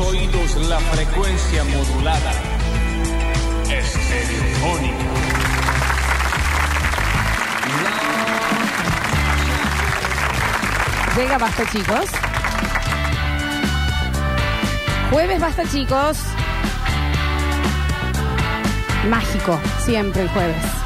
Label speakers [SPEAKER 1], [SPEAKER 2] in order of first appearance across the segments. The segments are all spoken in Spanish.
[SPEAKER 1] oídos la frecuencia modulada. Estereofónica.
[SPEAKER 2] Llega Basta, chicos. Jueves Basta, chicos. Mágico, siempre el jueves.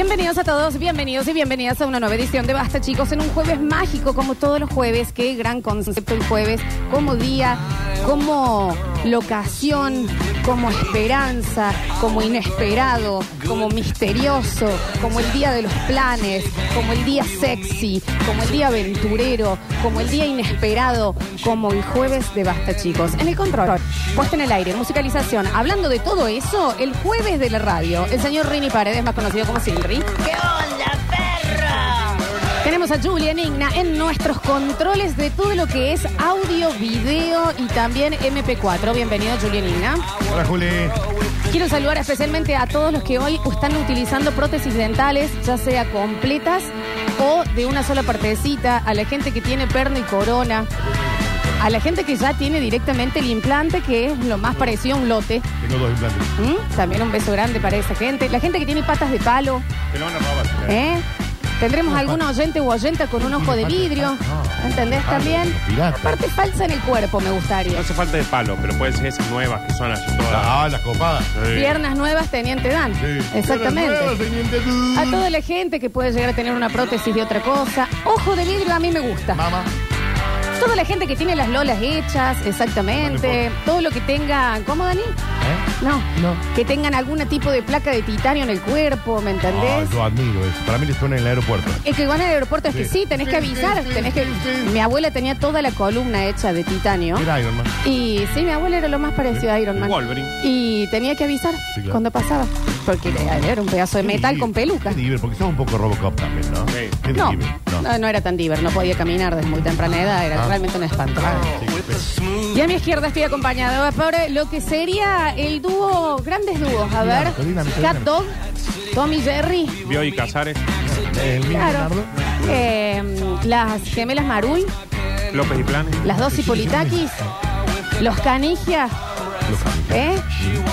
[SPEAKER 2] Bienvenidos a todos, bienvenidos y bienvenidas a una nueva edición de Basta, chicos, en un jueves mágico como todos los jueves. Qué gran concepto el jueves, como día, como locación, como esperanza, como inesperado, como misterioso, como el día de los planes, como el día sexy, como el día aventurero, como el día inesperado, como el jueves de Basta, chicos. En el control, puesta en el aire, musicalización, hablando de todo eso, el jueves de la radio, el señor Rini Paredes, más conocido como Silri. ¿Qué onda? Tenemos a Julian Igna en nuestros controles de todo lo que es audio, video y también MP4. Bienvenido, Julian Igna.
[SPEAKER 3] Hola, Juli.
[SPEAKER 2] Quiero saludar especialmente a todos los que hoy están utilizando prótesis dentales, ya sea completas o de una sola partecita, a la gente que tiene perno y corona, a la gente que ya tiene directamente el implante, que es lo más parecido a un lote.
[SPEAKER 3] Tengo dos implantes.
[SPEAKER 2] ¿Mm? También un beso grande para esa gente. La gente que tiene patas de palo,
[SPEAKER 3] Te lo van a robar.
[SPEAKER 2] ¿eh? Tendremos algún oyente u oyenta con un ojo de vidrio. ¿Entendés también?
[SPEAKER 3] pirata.
[SPEAKER 2] Parte falsa en el cuerpo, me
[SPEAKER 4] No
[SPEAKER 2] gustaría.
[SPEAKER 4] hace falta de palo, pero pueden ser esas nuevas que son así todas.
[SPEAKER 3] Ah, las copadas.
[SPEAKER 4] Sí.
[SPEAKER 2] Piernas nuevas, teniente Dan.
[SPEAKER 3] Sí.
[SPEAKER 2] Exactamente.
[SPEAKER 3] Teniente tú.
[SPEAKER 2] A toda la gente que puede llegar a tener una prótesis de otra cosa. Ojo de vidrio a mí me gusta.
[SPEAKER 3] Mamá.
[SPEAKER 2] Toda la gente que tiene las lolas hechas, exactamente. Todo lo que tenga. ¿Cómo, Dani?
[SPEAKER 3] ¿Eh?
[SPEAKER 2] No.
[SPEAKER 3] No.
[SPEAKER 2] Que tengan algún tipo de placa de titanio en el cuerpo, ¿me
[SPEAKER 3] Ah,
[SPEAKER 2] entendés?
[SPEAKER 3] yo admiro eso. Para mí le suena en el aeropuerto.
[SPEAKER 2] Es que van al aeropuerto, es que
[SPEAKER 3] Sí.
[SPEAKER 2] sí, tenés que
[SPEAKER 3] Sí,
[SPEAKER 2] avisar.
[SPEAKER 3] sí,
[SPEAKER 2] tenés que...
[SPEAKER 3] sí, sí.
[SPEAKER 2] Mi abuela tenía toda la columna hecha de titanio.
[SPEAKER 3] Era Iron Man.
[SPEAKER 2] Y sí, mi abuela era lo más parecido a Iron Man.
[SPEAKER 4] Wolverine.
[SPEAKER 2] Y tenía que avisar
[SPEAKER 3] Sí, claro.
[SPEAKER 2] cuando pasaba. Porque era era un pedazo de metal
[SPEAKER 3] Sí,
[SPEAKER 2] con peluca.
[SPEAKER 3] Qué porque sos un poco Robocop también, ¿no?
[SPEAKER 4] Sí.
[SPEAKER 3] Qué
[SPEAKER 2] No, no, no era tan diver, no podía caminar desde muy temprana edad, era
[SPEAKER 3] Ah.
[SPEAKER 2] realmente un espanto.
[SPEAKER 3] Sí, qué pena.
[SPEAKER 2] Y a mi izquierda estoy acompañado por lo que sería el dúo, grandes dúos. A ver. Cat Dog, Tommy Jerry,
[SPEAKER 4] Vio y Casares,
[SPEAKER 3] El mismo
[SPEAKER 2] claro,
[SPEAKER 3] Leonardo.
[SPEAKER 2] eh, las gemelas Maruy,
[SPEAKER 4] López y Planes.
[SPEAKER 2] las dos Hipolitakis, los Canigias,
[SPEAKER 3] Los.
[SPEAKER 2] ¿eh?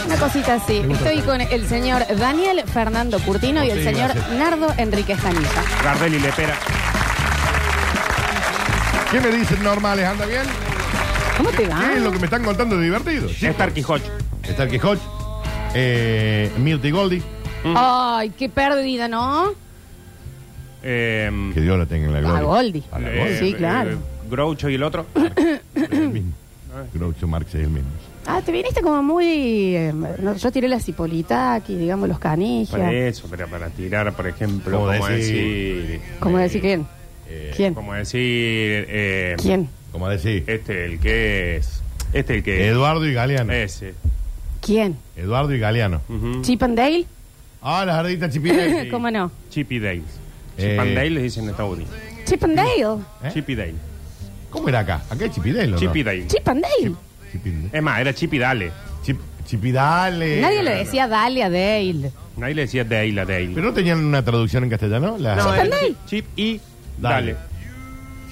[SPEAKER 2] Una cosita así. Estoy con el señor Daniel Fernando Curtino y el
[SPEAKER 3] Sí,
[SPEAKER 2] señor
[SPEAKER 3] gracias.
[SPEAKER 2] Nardo Enríquez Canilla.
[SPEAKER 4] Gardel y Lepera.
[SPEAKER 3] ¿Qué me dicen normales? ¿Anda bien?
[SPEAKER 2] ¿Cómo te va?
[SPEAKER 3] ¿Qué es lo que me están contando de divertido? Sí.
[SPEAKER 4] Star Quijote.
[SPEAKER 3] Está el Quijote. Eh, Mirta y Goldie.
[SPEAKER 2] Ay, qué pérdida, ¿no?
[SPEAKER 4] Eh,
[SPEAKER 3] Que Dios la tenga en la gloria.
[SPEAKER 2] A Goldie.
[SPEAKER 3] A la
[SPEAKER 4] eh,
[SPEAKER 3] Goldie.
[SPEAKER 2] Sí, claro.
[SPEAKER 4] eh, Groucho y el otro.
[SPEAKER 3] El mismo. Groucho Marx es el mismo.
[SPEAKER 2] Ah, te viniste como muy. eh, no, yo tiré las Hipolitakis, digamos, los Canigias.
[SPEAKER 4] eso, pero para tirar, por ejemplo,
[SPEAKER 3] ¿Cómo
[SPEAKER 4] como
[SPEAKER 3] decir?
[SPEAKER 4] decir.
[SPEAKER 2] ¿Cómo decir quién?
[SPEAKER 3] Eh,
[SPEAKER 2] ¿Quién?
[SPEAKER 4] Como decir. eh,
[SPEAKER 2] ¿Quién?
[SPEAKER 3] Como decir,
[SPEAKER 4] Este, el que es. Este, el que
[SPEAKER 3] Eduardo y Galeano.
[SPEAKER 4] Ese.
[SPEAKER 2] ¿Quién?
[SPEAKER 3] Eduardo y Galeano.
[SPEAKER 4] Ujú.
[SPEAKER 2] ¿Chip and Dale?
[SPEAKER 3] Ah, las arditas chipines.
[SPEAKER 2] ¿Cómo no?
[SPEAKER 4] Chip y Dale.
[SPEAKER 3] Eh.
[SPEAKER 4] Chip and Dale les dicen en Estados Unidos.
[SPEAKER 2] ¿Chip and Dale?
[SPEAKER 3] ¿Eh?
[SPEAKER 4] Chip y Dale.
[SPEAKER 3] ¿Cómo era acá? Acá es Chipidale, ¿no?
[SPEAKER 4] Chip y Dale.
[SPEAKER 2] ¿Chip and Dale?
[SPEAKER 3] Chipidale.
[SPEAKER 4] Es más, era Chip y Dale.
[SPEAKER 3] Chip, Chipidale.
[SPEAKER 2] Nadie le decía Dale a Dale.
[SPEAKER 4] Nadie le decía Dale a Dale.
[SPEAKER 3] ¿Pero no tenían una traducción en castellano? La...
[SPEAKER 4] No,
[SPEAKER 2] Chip
[SPEAKER 4] era
[SPEAKER 2] and Dale.
[SPEAKER 4] Chip y
[SPEAKER 3] Dale.
[SPEAKER 4] Dale.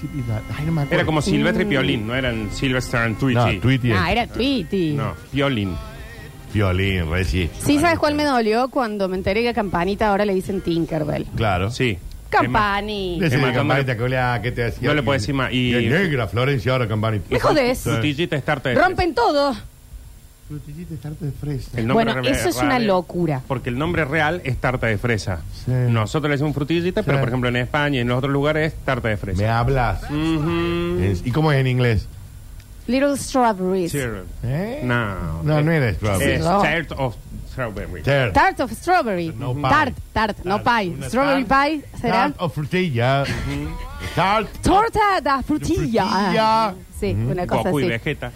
[SPEAKER 3] Chipidale. Ay, no me acuerdo.
[SPEAKER 4] Era como Silvestre
[SPEAKER 2] Mm.
[SPEAKER 4] y Piolín, no eran Silvestre and Tweety.
[SPEAKER 3] No, Tweety.
[SPEAKER 2] Ah, era Tweety.
[SPEAKER 4] No, Piolín.
[SPEAKER 3] Violín, reci.
[SPEAKER 2] Sí, ¿sabes cuál me dolió? Cuando me enteré que a Campanita ahora le dicen Tinkerbell.
[SPEAKER 3] Claro.
[SPEAKER 4] Sí.
[SPEAKER 2] Campani.
[SPEAKER 3] Decía
[SPEAKER 4] Es más,
[SPEAKER 3] campanita
[SPEAKER 4] no
[SPEAKER 3] que olea, ¿qué te hacía?
[SPEAKER 4] no le puedo decir más, y-
[SPEAKER 3] Y negra, Florencia, ahora campanita.
[SPEAKER 2] Me jodés.
[SPEAKER 4] De
[SPEAKER 2] Rompen todo.
[SPEAKER 3] Frutillita es tarta de fresa.
[SPEAKER 4] El nombre
[SPEAKER 2] Bueno,
[SPEAKER 4] re-
[SPEAKER 2] eso es
[SPEAKER 4] real
[SPEAKER 2] una locura.
[SPEAKER 4] Porque el nombre real es tarta de fresa.
[SPEAKER 3] Sí.
[SPEAKER 4] Nosotros le decimos frutillita,
[SPEAKER 3] Sí.
[SPEAKER 4] pero por ejemplo en España y en los otros lugares es tarta de
[SPEAKER 3] Me
[SPEAKER 4] fresa.
[SPEAKER 3] hablas.
[SPEAKER 4] Ujú.
[SPEAKER 3] Es- ¿Y cómo es en inglés?
[SPEAKER 2] Little Strawberries.
[SPEAKER 3] ¿Eh?
[SPEAKER 4] No.
[SPEAKER 3] No, no era strawberry.
[SPEAKER 4] Es
[SPEAKER 2] No.
[SPEAKER 4] tart of strawberry.
[SPEAKER 3] Tart.
[SPEAKER 2] Tart of Strawberry.
[SPEAKER 3] No pie.
[SPEAKER 2] Tart, tart, no pie.
[SPEAKER 3] Una
[SPEAKER 2] Strawberry
[SPEAKER 3] tart.
[SPEAKER 2] pie, ¿será?
[SPEAKER 3] Tart o frutilla. Tart.
[SPEAKER 2] Torta da frutilla.
[SPEAKER 3] frutilla.
[SPEAKER 2] Sí, una cosa
[SPEAKER 4] Goku y
[SPEAKER 2] así.
[SPEAKER 4] Vegeta.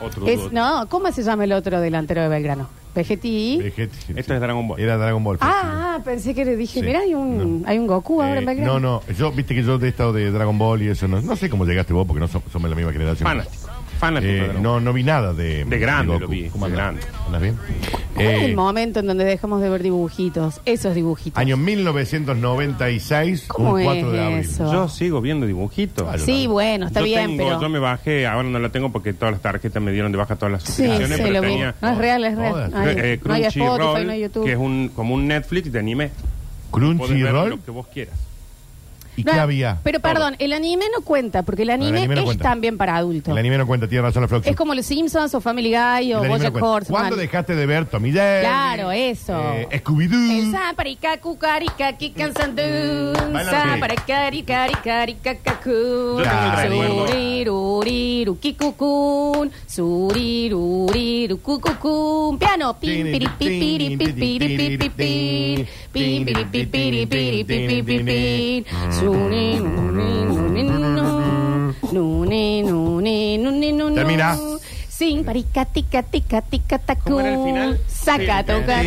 [SPEAKER 4] Otro
[SPEAKER 2] Es,
[SPEAKER 4] dúo.
[SPEAKER 2] no, ¿cómo se llama el otro delantero de Belgrano? Vegetí.
[SPEAKER 3] Vegeta-
[SPEAKER 4] Esto es Dragon Ball.
[SPEAKER 3] Era Dragon Ball.
[SPEAKER 2] Ah, ah, pensé que le dije,
[SPEAKER 3] Sí.
[SPEAKER 2] mira, hay un, hay un Goku ahora en
[SPEAKER 3] Eh,
[SPEAKER 2] Belgrano.
[SPEAKER 3] no, no, yo, viste que yo de estado de Dragon Ball y eso, no, no sé cómo llegaste vos porque no so- somos la misma generación.
[SPEAKER 4] Fanático. Fanático
[SPEAKER 3] Eh,
[SPEAKER 4] de Dragon
[SPEAKER 3] no, no vi nada de.
[SPEAKER 4] De grande
[SPEAKER 3] Goku.
[SPEAKER 4] lo vi,
[SPEAKER 3] ¿Cómo
[SPEAKER 4] de
[SPEAKER 3] andas?
[SPEAKER 4] grande.
[SPEAKER 3] ¿Andas bien?
[SPEAKER 2] ¿Cuál es
[SPEAKER 3] Eh,
[SPEAKER 2] el momento en donde dejamos de ver dibujitos? Esos dibujitos.
[SPEAKER 3] año 1996,
[SPEAKER 2] ¿Cómo
[SPEAKER 3] un 4
[SPEAKER 2] es
[SPEAKER 3] de abril.
[SPEAKER 2] eso?
[SPEAKER 4] Yo sigo viendo dibujitos.
[SPEAKER 3] Claro.
[SPEAKER 2] Sí, bueno, está
[SPEAKER 4] yo
[SPEAKER 2] bien,
[SPEAKER 4] tengo-
[SPEAKER 2] pero...
[SPEAKER 4] Yo me bajé, ahora no la tengo porque todas las tarjetas me dieron de baja todas las
[SPEAKER 2] Sí,
[SPEAKER 4] suscripciones,
[SPEAKER 2] sí,
[SPEAKER 4] pero
[SPEAKER 2] lo vi.
[SPEAKER 4] tenía
[SPEAKER 2] No es real, es real.
[SPEAKER 3] Joder.
[SPEAKER 4] Eh,
[SPEAKER 2] no hay Spotify,
[SPEAKER 4] Crunchyroll,
[SPEAKER 2] no hay YouTube.
[SPEAKER 4] que es un, como un Netflix de anime. Podés ver
[SPEAKER 3] Crunchyroll.
[SPEAKER 4] lo que vos quieras.
[SPEAKER 3] ¿Y
[SPEAKER 2] No,
[SPEAKER 3] qué había?
[SPEAKER 2] Pero perdón, el anime no cuenta, porque el anime,
[SPEAKER 3] anime no
[SPEAKER 2] es
[SPEAKER 3] cuenta.
[SPEAKER 2] también para adultos.
[SPEAKER 3] El anime no cuenta, tiene razón la Floxu.
[SPEAKER 2] Es como los Simpsons o Family Guy o
[SPEAKER 3] El anime no
[SPEAKER 2] Bojack
[SPEAKER 3] cuenta.
[SPEAKER 2] Horseman.
[SPEAKER 3] ¿Cuándo dejaste de ver Tommy Jerry?
[SPEAKER 2] Claro, eso.
[SPEAKER 3] Eh, Scooby-Doo.
[SPEAKER 2] El Zaparica, Cucarica, Kikan Sandun,
[SPEAKER 3] Baila
[SPEAKER 2] Zaparica, Ricarica, Ricacacún,
[SPEAKER 4] Yo tengo
[SPEAKER 3] el recuerdo.
[SPEAKER 2] Suriruriru, Kikukun, Suriruriru, Cucucún, piano, pim, piri, pipiri, pipipir, pim, piri,
[SPEAKER 3] Termina.
[SPEAKER 2] Sin parica, tica, tica, tica, tacún.
[SPEAKER 4] ¿Cómo era el final?
[SPEAKER 2] Saca, toca.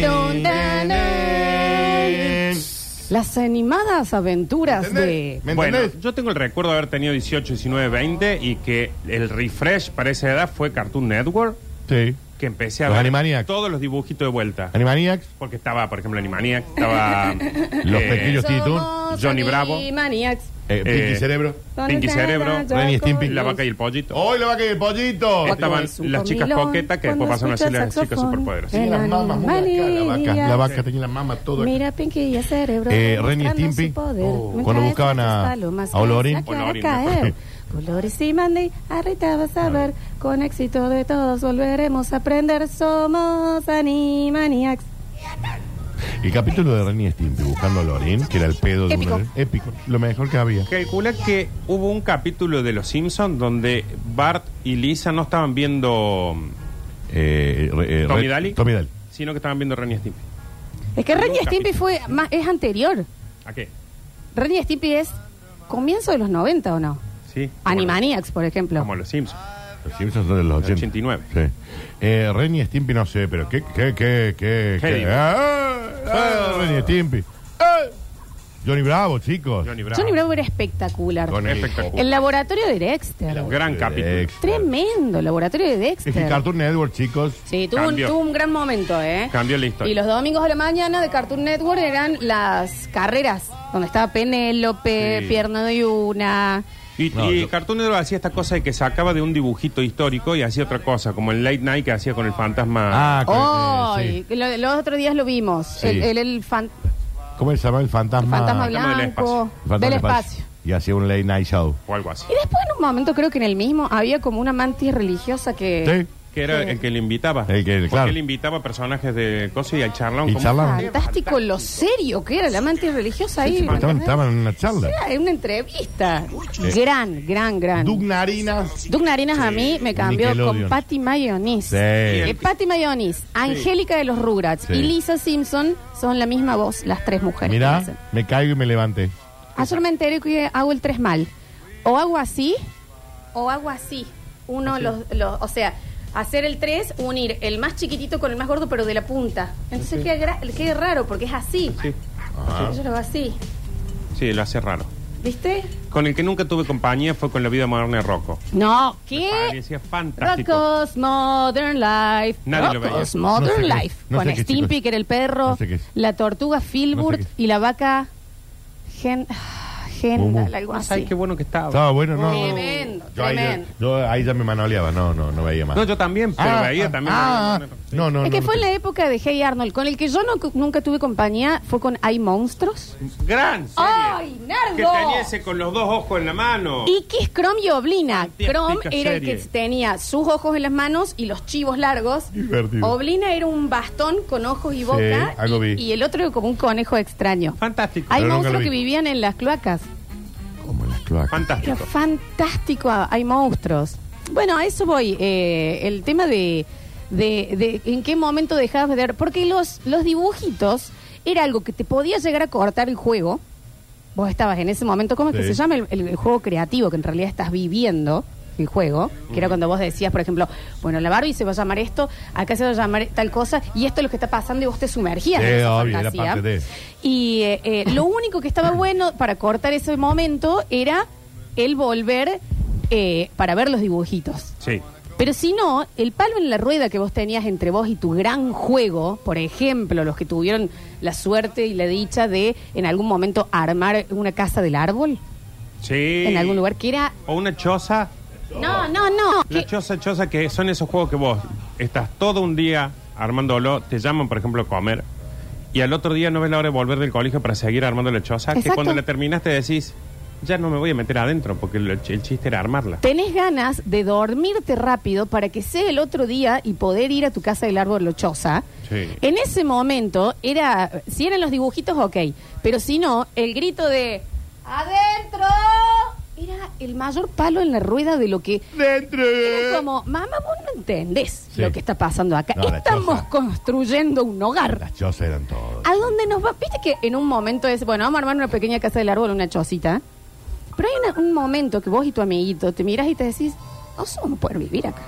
[SPEAKER 2] Las animadas aventuras de...
[SPEAKER 3] ¿Me
[SPEAKER 4] Bueno, yo tengo el recuerdo de haber tenido 18, 19, 20 y que el refresh para esa edad fue Cartoon Network,
[SPEAKER 3] Sí.
[SPEAKER 4] Que empecé a
[SPEAKER 3] Los
[SPEAKER 4] ver
[SPEAKER 3] Animaniacs.
[SPEAKER 4] todos los dibujitos de vuelta.
[SPEAKER 3] Animaniacs,
[SPEAKER 4] Porque estaba, por ejemplo, Animaniacs, estaba
[SPEAKER 3] Los
[SPEAKER 4] eh,
[SPEAKER 3] pequeños Tiny Toons,
[SPEAKER 2] Somos
[SPEAKER 4] Johnny Bravo.
[SPEAKER 2] Animaniacs.
[SPEAKER 3] eh, Pinky
[SPEAKER 4] Eh,
[SPEAKER 3] Cerebro.
[SPEAKER 4] Pinky Cerebro,
[SPEAKER 3] Ren y Stimpy.
[SPEAKER 4] La vaca y el pollito.
[SPEAKER 3] ¡Hoy la vaca y el pollito!
[SPEAKER 4] Estaban las chicas
[SPEAKER 2] comilón
[SPEAKER 4] coquetas que
[SPEAKER 2] cuando
[SPEAKER 4] después pasaron a ser
[SPEAKER 2] escucha
[SPEAKER 4] las chicas
[SPEAKER 2] saxofón.
[SPEAKER 4] superpoderosas.
[SPEAKER 3] Tenía las mamas muy acá, la vaca. La vaca tenía las mamas todo
[SPEAKER 2] Mira Pinky y el cerebro.
[SPEAKER 3] Eh, Ren y
[SPEAKER 2] demostrando
[SPEAKER 3] Stimpy.
[SPEAKER 2] su poder.
[SPEAKER 3] Oh.
[SPEAKER 2] Mientras
[SPEAKER 3] Cuando buscaban a-
[SPEAKER 2] palomas
[SPEAKER 3] a Olorín.
[SPEAKER 4] Olorín,
[SPEAKER 2] caer.
[SPEAKER 3] me acuerdo.
[SPEAKER 2] Colores y Mandy, ahorita vas a ver. Con éxito de todos volveremos a aprender. Somos Animaniacs.
[SPEAKER 3] El capítulo de Ren y Stimpy buscando a Lorin, que era el pedo de
[SPEAKER 2] Épico.
[SPEAKER 3] una épico, lo mejor que había.
[SPEAKER 4] Calcula que hubo un capítulo de Los Simpsons donde Bart y Lisa no estaban viendo,
[SPEAKER 3] Eh, re- eh,
[SPEAKER 4] Tommy
[SPEAKER 3] Re-
[SPEAKER 4] Daly.
[SPEAKER 3] Tommy Daly.
[SPEAKER 4] sino que estaban viendo Ren y Stimpy.
[SPEAKER 2] Es que Ren y Stimpy
[SPEAKER 4] capítulo.
[SPEAKER 2] fue más, es anterior.
[SPEAKER 4] ¿A qué?
[SPEAKER 2] Ren y Stimpy es comienzo de los 90 o no.
[SPEAKER 4] Sí.
[SPEAKER 2] Animaniacs, por ejemplo.
[SPEAKER 4] Como Los Simpsons.
[SPEAKER 3] Los Simpsons son de los 80.
[SPEAKER 4] 89.
[SPEAKER 3] Sí. Eh, Ren y Stimpy no sé, pero qué, qué, qué, qué,
[SPEAKER 4] ¿Qué?
[SPEAKER 3] Ah, ah, Ren y Stimpy. Ah. Johnny Bravo, chicos.
[SPEAKER 4] Johnny Bravo.
[SPEAKER 2] Johnny Bravo era espectacular.
[SPEAKER 3] Con el-
[SPEAKER 4] Espectacular.
[SPEAKER 2] El laboratorio de Dexter.
[SPEAKER 4] Gran capítulo.
[SPEAKER 2] Tremendo, el laboratorio de
[SPEAKER 3] Es que
[SPEAKER 2] Dexter.
[SPEAKER 3] Cartoon Network, chicos.
[SPEAKER 2] Sí, tuvo un,
[SPEAKER 4] Cambió.
[SPEAKER 2] tuvo un gran momento, ¿eh?
[SPEAKER 4] Cambió la historia.
[SPEAKER 2] Y los domingos de la mañana de Cartoon Network eran las carreras, donde estaba Penélope,
[SPEAKER 4] Sí.
[SPEAKER 2] Pierna de una.
[SPEAKER 4] Y,
[SPEAKER 3] No,
[SPEAKER 4] y
[SPEAKER 3] yo-
[SPEAKER 4] Cartoon Network hacía esta cosa de que sacaba de un dibujito histórico y hacía otra cosa, como el Late Night que hacía con el fantasma.
[SPEAKER 3] Ah, con-
[SPEAKER 2] que lo- los otros días lo vimos.
[SPEAKER 3] Sí.
[SPEAKER 2] El, el, el fan-
[SPEAKER 3] ¿Cómo se llama el fantasma?
[SPEAKER 2] fantasma
[SPEAKER 4] del
[SPEAKER 2] blanco
[SPEAKER 3] El fantasma
[SPEAKER 2] del
[SPEAKER 3] del
[SPEAKER 2] espacio.
[SPEAKER 3] Y hacía un late night show.
[SPEAKER 4] O algo así.
[SPEAKER 2] Y después en un momento creo que en el mismo había como una mantis religiosa que...
[SPEAKER 3] Sí.
[SPEAKER 4] Que era
[SPEAKER 2] Sí.
[SPEAKER 4] el que le invitaba.
[SPEAKER 3] El que-
[SPEAKER 4] Porque
[SPEAKER 3] claro.
[SPEAKER 4] él invitaba personajes de cosas y al charlón.
[SPEAKER 3] Y
[SPEAKER 4] como-
[SPEAKER 3] charlaban.
[SPEAKER 2] Fantástico lo serio que era la mantis religiosa ahí. ¿me
[SPEAKER 3] Estaban,
[SPEAKER 2] entendés?
[SPEAKER 3] estaban en una charla.
[SPEAKER 2] Era una entrevista. Gran, gran, gran.
[SPEAKER 3] Doug Narinas.
[SPEAKER 2] Doug Narinas a mí me cambió
[SPEAKER 3] Nickelodeon.
[SPEAKER 2] con Patty Mayonis.
[SPEAKER 3] Sí.
[SPEAKER 2] Eh, Patty Mayonis, Angélica de los Rugrats
[SPEAKER 3] Sí.
[SPEAKER 2] y Lisa Simpson son la misma voz, las tres mujeres. que
[SPEAKER 3] Mirá,
[SPEAKER 2] hacen.
[SPEAKER 3] me caigo y me levanté.
[SPEAKER 2] Ayer me enteré que hago el tres mal. O hago así, o hago así. Uno, los, los, o sea, hacer el tres, unir el más chiquitito con el más gordo, pero de la punta. Entonces queda, gra- queda raro porque es así.
[SPEAKER 4] Sí,
[SPEAKER 2] Yo lo hago así.
[SPEAKER 4] sí, lo hace raro.
[SPEAKER 2] ¿Viste?
[SPEAKER 4] Con el que nunca tuve compañía fue con la vida moderna de Rocco.
[SPEAKER 2] No,
[SPEAKER 4] Me
[SPEAKER 2] ¿qué?
[SPEAKER 4] parecía fantástico.
[SPEAKER 2] Rocco's Modern Life.
[SPEAKER 4] Nadie lo veía.
[SPEAKER 2] Rocco's
[SPEAKER 3] No
[SPEAKER 2] Modern Life.
[SPEAKER 3] no
[SPEAKER 2] con Stimpy,
[SPEAKER 3] chicos.
[SPEAKER 2] que era el perro.
[SPEAKER 3] No sé qué es.
[SPEAKER 2] La tortuga Filbert
[SPEAKER 3] No sé qué
[SPEAKER 2] y la vaca Gen... Algo
[SPEAKER 4] No
[SPEAKER 2] así.
[SPEAKER 4] sabes qué bueno que estaba.
[SPEAKER 3] Estaba bueno, ¿no?
[SPEAKER 2] Tremendo,
[SPEAKER 3] yo ahí,
[SPEAKER 2] tremendo.
[SPEAKER 3] yo ahí ya me manoleaba, no, no, no veía más.
[SPEAKER 4] No, yo también, pero
[SPEAKER 3] Ah,
[SPEAKER 4] veía
[SPEAKER 3] ah,
[SPEAKER 4] también.
[SPEAKER 3] ah, no, no,
[SPEAKER 2] es que
[SPEAKER 3] no,
[SPEAKER 2] fue
[SPEAKER 3] no.
[SPEAKER 2] en la época de Hey Arnold. Con el que yo no- nunca tuve compañía fue con Hay Monstruos.
[SPEAKER 4] Gran serie.
[SPEAKER 2] ¡Ay, Nardo!
[SPEAKER 4] Que tenía ese con los dos ojos en la mano.
[SPEAKER 2] Y Kiss Chrome y Oblina.
[SPEAKER 4] Fantástica
[SPEAKER 2] Chrome era el que
[SPEAKER 4] serie.
[SPEAKER 2] tenía sus ojos en las manos y los chivos largos.
[SPEAKER 3] Divertido.
[SPEAKER 2] Oblina era un bastón con ojos y boca.
[SPEAKER 3] algo
[SPEAKER 2] y,
[SPEAKER 3] vi.
[SPEAKER 2] y el otro era como un conejo extraño.
[SPEAKER 4] Fantástico.
[SPEAKER 2] Hay
[SPEAKER 3] Pero nunca
[SPEAKER 2] monstruos que
[SPEAKER 3] vi.
[SPEAKER 2] vivían en las cloacas.
[SPEAKER 4] Fantástico.
[SPEAKER 2] fantástico. Hay monstruos. Bueno, a eso voy. eh, el tema de, de, de en qué momento dejabas de ver. Porque los, los dibujitos era algo que te podía llegar a cortar el juego. Vos estabas en ese momento, ¿cómo es que se llama el, el- el juego creativo? Que en realidad estás viviendo el juego. Que era cuando vos decías, por ejemplo, bueno, la Barbie se va a llamar esto, acá se va a llamar tal cosa, y esto es lo que está pasando y vos te sumergías
[SPEAKER 3] Sí,
[SPEAKER 2] en esa
[SPEAKER 3] obvio, era
[SPEAKER 2] fantasía.
[SPEAKER 3] parte de-
[SPEAKER 2] Y eh, eh, lo único que estaba bueno para cortar ese momento era el volver eh, para ver los dibujitos.
[SPEAKER 4] Sí.
[SPEAKER 2] Pero si no, el palo en la rueda que vos tenías entre vos y tu gran juego, por ejemplo, los que tuvieron la suerte y la dicha de en algún momento armar una casa del árbol
[SPEAKER 4] Sí.
[SPEAKER 2] en algún lugar que era...
[SPEAKER 4] O una choza.
[SPEAKER 2] No, no, no.
[SPEAKER 4] La choza, choza, que son esos juegos que vos estás todo un día armándolo, te llaman, por ejemplo, a comer, y al otro día no ves la hora de volver del colegio para seguir armando la choza, que
[SPEAKER 2] Exacto.
[SPEAKER 4] cuando la terminaste decís, ya no me voy a meter adentro, porque el, el chiste era armarla.
[SPEAKER 2] Tenés ganas de dormirte rápido para que sea el otro día y poder ir a tu casa del árbol lochosa.
[SPEAKER 4] Sí.
[SPEAKER 2] En ese momento era, si eran los dibujitos, ok, pero si no, el grito de ¡Adentro! Era el mayor palo en la rueda de lo que...
[SPEAKER 3] ¡Dentro!
[SPEAKER 2] Era como, mamá, vos no entendés
[SPEAKER 3] Sí.
[SPEAKER 2] lo que está pasando acá.
[SPEAKER 3] No, la
[SPEAKER 2] Estamos
[SPEAKER 3] choza.
[SPEAKER 2] construyendo un hogar.
[SPEAKER 3] Las chozas eran todas.
[SPEAKER 2] ¿A dónde nos va? Viste que en un momento es, bueno, vamos a armar una pequeña casa del árbol, una chocita. Pero hay una- un momento que vos y tu amiguito te miras y te decís, nosotros vamos a poder vivir acá.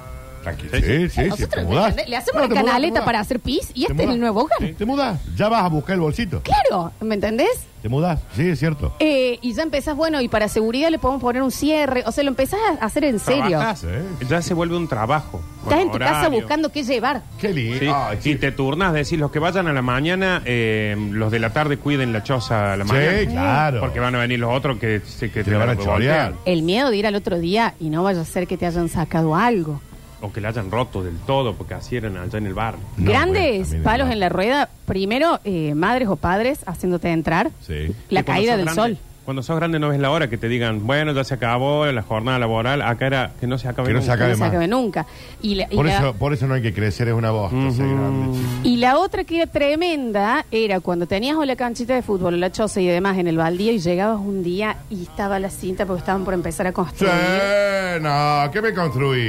[SPEAKER 3] Tranquilo.
[SPEAKER 4] Sí,
[SPEAKER 3] Sí, sí, sí.
[SPEAKER 2] Nosotros,
[SPEAKER 3] te
[SPEAKER 2] ¿me
[SPEAKER 3] mudás.
[SPEAKER 2] entendés? Le hacemos
[SPEAKER 3] No,
[SPEAKER 2] una
[SPEAKER 3] te mudás, te
[SPEAKER 2] canaleta
[SPEAKER 3] mudás.
[SPEAKER 2] para hacer pis y
[SPEAKER 3] Te
[SPEAKER 2] este es
[SPEAKER 3] mudás.
[SPEAKER 2] el nuevo hogar.
[SPEAKER 3] Te mudás. Ya vas a buscar el bolsito.
[SPEAKER 2] Claro, ¿me entendés?
[SPEAKER 3] Te mudás. Sí, es cierto.
[SPEAKER 2] Eh, y ya empezás, bueno, y para seguridad le podemos poner un cierre. O sea, lo empezás a hacer en serio.
[SPEAKER 4] Trabajás,
[SPEAKER 3] Sí.
[SPEAKER 4] Ya se vuelve un trabajo.
[SPEAKER 2] Estás en tu casa buscando qué llevar.
[SPEAKER 3] Qué lindo.
[SPEAKER 4] Sí,
[SPEAKER 3] Ay, sí.
[SPEAKER 4] Y te turnas, decís, los que vayan a la mañana, eh, los de la tarde cuiden la choza a la
[SPEAKER 3] Sí,
[SPEAKER 4] mañana.
[SPEAKER 3] claro.
[SPEAKER 4] Porque van a venir los otros que, se- que
[SPEAKER 3] Te van a chorear.
[SPEAKER 2] El miedo de ir al otro día y no vaya a ser que te hayan sacado algo.
[SPEAKER 4] O que la hayan roto del todo, porque así eran allá en el bar.
[SPEAKER 3] No,
[SPEAKER 2] Grandes
[SPEAKER 3] bueno,
[SPEAKER 2] palos en la rueda. Primero, eh, madres o padres haciéndote entrar.
[SPEAKER 3] Sí.
[SPEAKER 2] La caída del
[SPEAKER 4] grande-
[SPEAKER 2] sol.
[SPEAKER 4] Cuando sos grande no ves la hora que te digan, bueno, ya se acabó la jornada laboral. Acá era que no se acabe
[SPEAKER 3] Que no se
[SPEAKER 4] nunca.
[SPEAKER 3] acabe
[SPEAKER 2] no se acabe nunca. Y la, y
[SPEAKER 3] Por
[SPEAKER 2] la-
[SPEAKER 3] eso, por eso no hay que crecer, es una bosta. ser grande, chico.
[SPEAKER 2] y la otra que era tremenda era cuando tenías o la canchita de fútbol, o la choza y demás en el baldío y llegabas un día y estaba la cinta porque estaban por empezar a
[SPEAKER 3] Sí,
[SPEAKER 2] construir.
[SPEAKER 3] no, ¿qué me construí?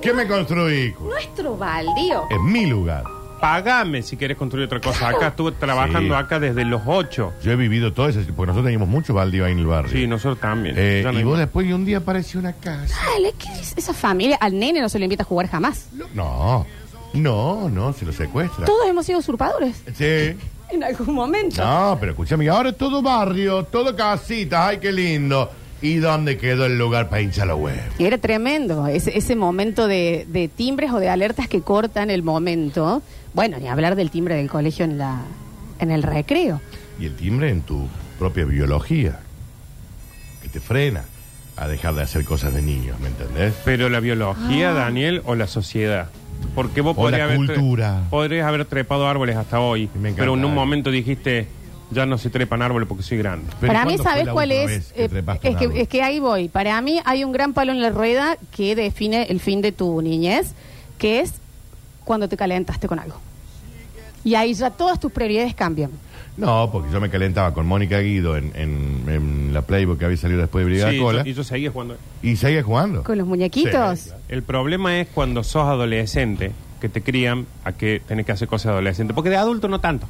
[SPEAKER 3] ¿Qué me construí?
[SPEAKER 2] Nuestro baldío.
[SPEAKER 3] Es mi lugar.
[SPEAKER 4] Pagame si quieres construir otra cosa. Acá estuve trabajando
[SPEAKER 3] Sí.
[SPEAKER 4] acá desde los ocho.
[SPEAKER 3] Yo he vivido todo eso, porque nosotros teníamos mucho baldío ahí en el barrio.
[SPEAKER 4] Sí, nosotros también.
[SPEAKER 3] Eh,
[SPEAKER 4] Ya no
[SPEAKER 3] y
[SPEAKER 4] hay
[SPEAKER 3] vos
[SPEAKER 4] más.
[SPEAKER 3] después y un día apareció una casa.
[SPEAKER 2] Dale, ¿qué es esa familia? Al nene no se le invita a jugar jamás.
[SPEAKER 3] No, no, no, se lo secuestra.
[SPEAKER 2] Todos hemos sido usurpadores
[SPEAKER 3] Sí.
[SPEAKER 2] en algún momento.
[SPEAKER 3] No, pero escúchame, ahora es todo barrio, todo casitas, ay, qué lindo. ¿Y dónde quedó el lugar para hinchar los huevos?
[SPEAKER 2] Y Era tremendo ese, ese momento de, de timbres o de alertas que cortan el momento. Bueno, ni hablar del timbre del colegio en la en el recreo.
[SPEAKER 3] Y el timbre en tu propia biología, que te frena a dejar de hacer cosas de niños, ¿me entendés?
[SPEAKER 4] Pero la biología, Daniel, o la sociedad. Porque vos
[SPEAKER 3] O
[SPEAKER 4] podrías
[SPEAKER 3] la
[SPEAKER 4] haber podrías haber trepado árboles hasta hoy. Pero en un momento dijiste, ya no se trepan árboles porque soy grande.
[SPEAKER 3] Pero
[SPEAKER 2] Para mí,
[SPEAKER 3] ¿cuándo fue
[SPEAKER 2] ¿sabes
[SPEAKER 3] la
[SPEAKER 2] cuál
[SPEAKER 3] última
[SPEAKER 2] es?
[SPEAKER 3] vez que
[SPEAKER 2] Eh,
[SPEAKER 3] trepaste
[SPEAKER 2] es,
[SPEAKER 3] un
[SPEAKER 2] que, es que ahí voy. Para mí hay un gran palo en la rueda que define el fin de tu niñez, que es cuando te calentaste con algo. Y ahí ya todas tus prioridades cambian.
[SPEAKER 3] No, porque yo me calentaba con Mónica Guido en, en- en la Playboy que había salido después de Brigada
[SPEAKER 4] Sí,
[SPEAKER 3] Cola
[SPEAKER 4] yo- y yo seguía jugando.
[SPEAKER 3] y seguía jugando.
[SPEAKER 2] Con los muñequitos.
[SPEAKER 3] Sí,
[SPEAKER 4] El problema es cuando sos adolescente, que te crían a que tenés que hacer cosas de adolescente. Porque de adulto no tanto.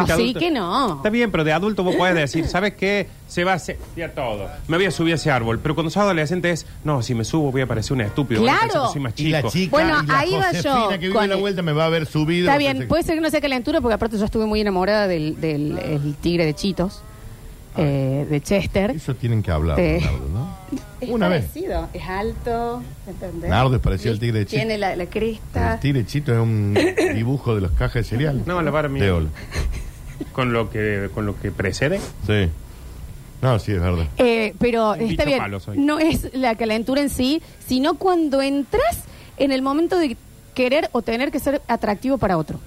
[SPEAKER 2] No, sí
[SPEAKER 4] adulto-
[SPEAKER 2] que no.
[SPEAKER 4] Está bien, pero de adulto vos podés decir, ¿sabes qué? Se va a hacer ya todo. Me voy a subir a ese árbol. Pero cuando sos adolescente es, no, si me subo voy a parecer un estúpido. van a pensar
[SPEAKER 2] Claro.
[SPEAKER 4] que soy más
[SPEAKER 3] Y la
[SPEAKER 4] chico.
[SPEAKER 3] chica,
[SPEAKER 2] Bueno,
[SPEAKER 3] y la
[SPEAKER 2] ahí va
[SPEAKER 3] Josefina
[SPEAKER 2] yo
[SPEAKER 3] que vive
[SPEAKER 2] con
[SPEAKER 3] a la
[SPEAKER 2] el-
[SPEAKER 3] vuelta me va a ver subido.
[SPEAKER 2] Está bien, puede ser que no sea calentura, porque aparte yo estuve muy enamorada del, del el tigre de Chitos, eh, de Chester.
[SPEAKER 3] Eso tienen que hablar,
[SPEAKER 2] Sí.
[SPEAKER 3] Nardo, ¿no?
[SPEAKER 2] Es
[SPEAKER 3] Una vez.
[SPEAKER 2] parecido, es alto, ¿entendés?
[SPEAKER 3] Nardo es parecido al tigre de.
[SPEAKER 2] Tiene la, la cresta.
[SPEAKER 3] El tigre chito es un dibujo de los cajas de cereal.
[SPEAKER 4] No, la vara mía.
[SPEAKER 3] De ol.
[SPEAKER 4] Con lo que, con lo que precede.
[SPEAKER 3] Sí. No, sí, es verdad.
[SPEAKER 2] Eh, pero
[SPEAKER 4] Un
[SPEAKER 2] está
[SPEAKER 4] bicho
[SPEAKER 2] bien,
[SPEAKER 4] palo soy.
[SPEAKER 2] no es la calentura en sí, sino cuando entras en el momento de querer o tener que ser atractivo para otro.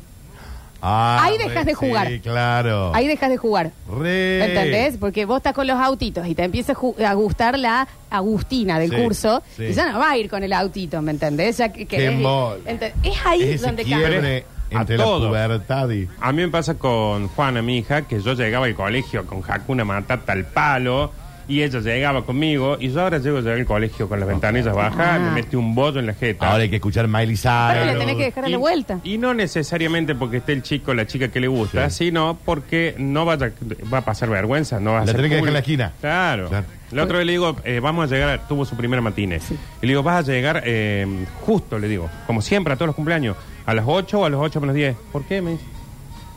[SPEAKER 3] Ah,
[SPEAKER 2] Ahí dejas de jugar.
[SPEAKER 3] Sí, claro.
[SPEAKER 2] Ahí dejas de jugar.
[SPEAKER 3] Re.
[SPEAKER 2] ¿Me entendés? Porque vos estás con los autitos y te empieza a, ju- a gustar la Agustina del
[SPEAKER 3] Sí,
[SPEAKER 2] curso
[SPEAKER 3] sí.
[SPEAKER 2] y ya no va a ir con el autito, ¿me entendés? Ya que,
[SPEAKER 3] embole.
[SPEAKER 2] Es ahí
[SPEAKER 3] ese
[SPEAKER 2] donde
[SPEAKER 3] quiebre
[SPEAKER 2] cambia.
[SPEAKER 4] A
[SPEAKER 3] entre la
[SPEAKER 4] todo.
[SPEAKER 3] pubertad y...
[SPEAKER 4] A mí me pasa con Juana, mi hija, que yo llegaba al colegio con Hakuna Matata al palo y ella llegaba conmigo y yo ahora llego a llegar al colegio con las ventanillas bajas,
[SPEAKER 2] Ah.
[SPEAKER 4] me metí un bollo en la jeta.
[SPEAKER 3] Ahora hay que escuchar Miley
[SPEAKER 2] Pero le
[SPEAKER 3] Cyrus.
[SPEAKER 2] tenés que dejar a
[SPEAKER 4] Y-
[SPEAKER 2] la vuelta.
[SPEAKER 4] Y no necesariamente porque esté el chico o la chica que le gusta,
[SPEAKER 3] Sí.
[SPEAKER 4] sino porque no vaya, va a pasar vergüenza, no va a
[SPEAKER 3] La
[SPEAKER 4] ser
[SPEAKER 3] tenés que dejar en la esquina.
[SPEAKER 4] Claro.
[SPEAKER 3] Claro.
[SPEAKER 4] La otra vez le digo, eh, vamos a llegar, tuvo su primera matine. Y le digo, vas a llegar eh, justo, le digo, como siempre, a todos los cumpleaños, a las 8 o a las 8 menos 10. ¿Por qué? Me dice.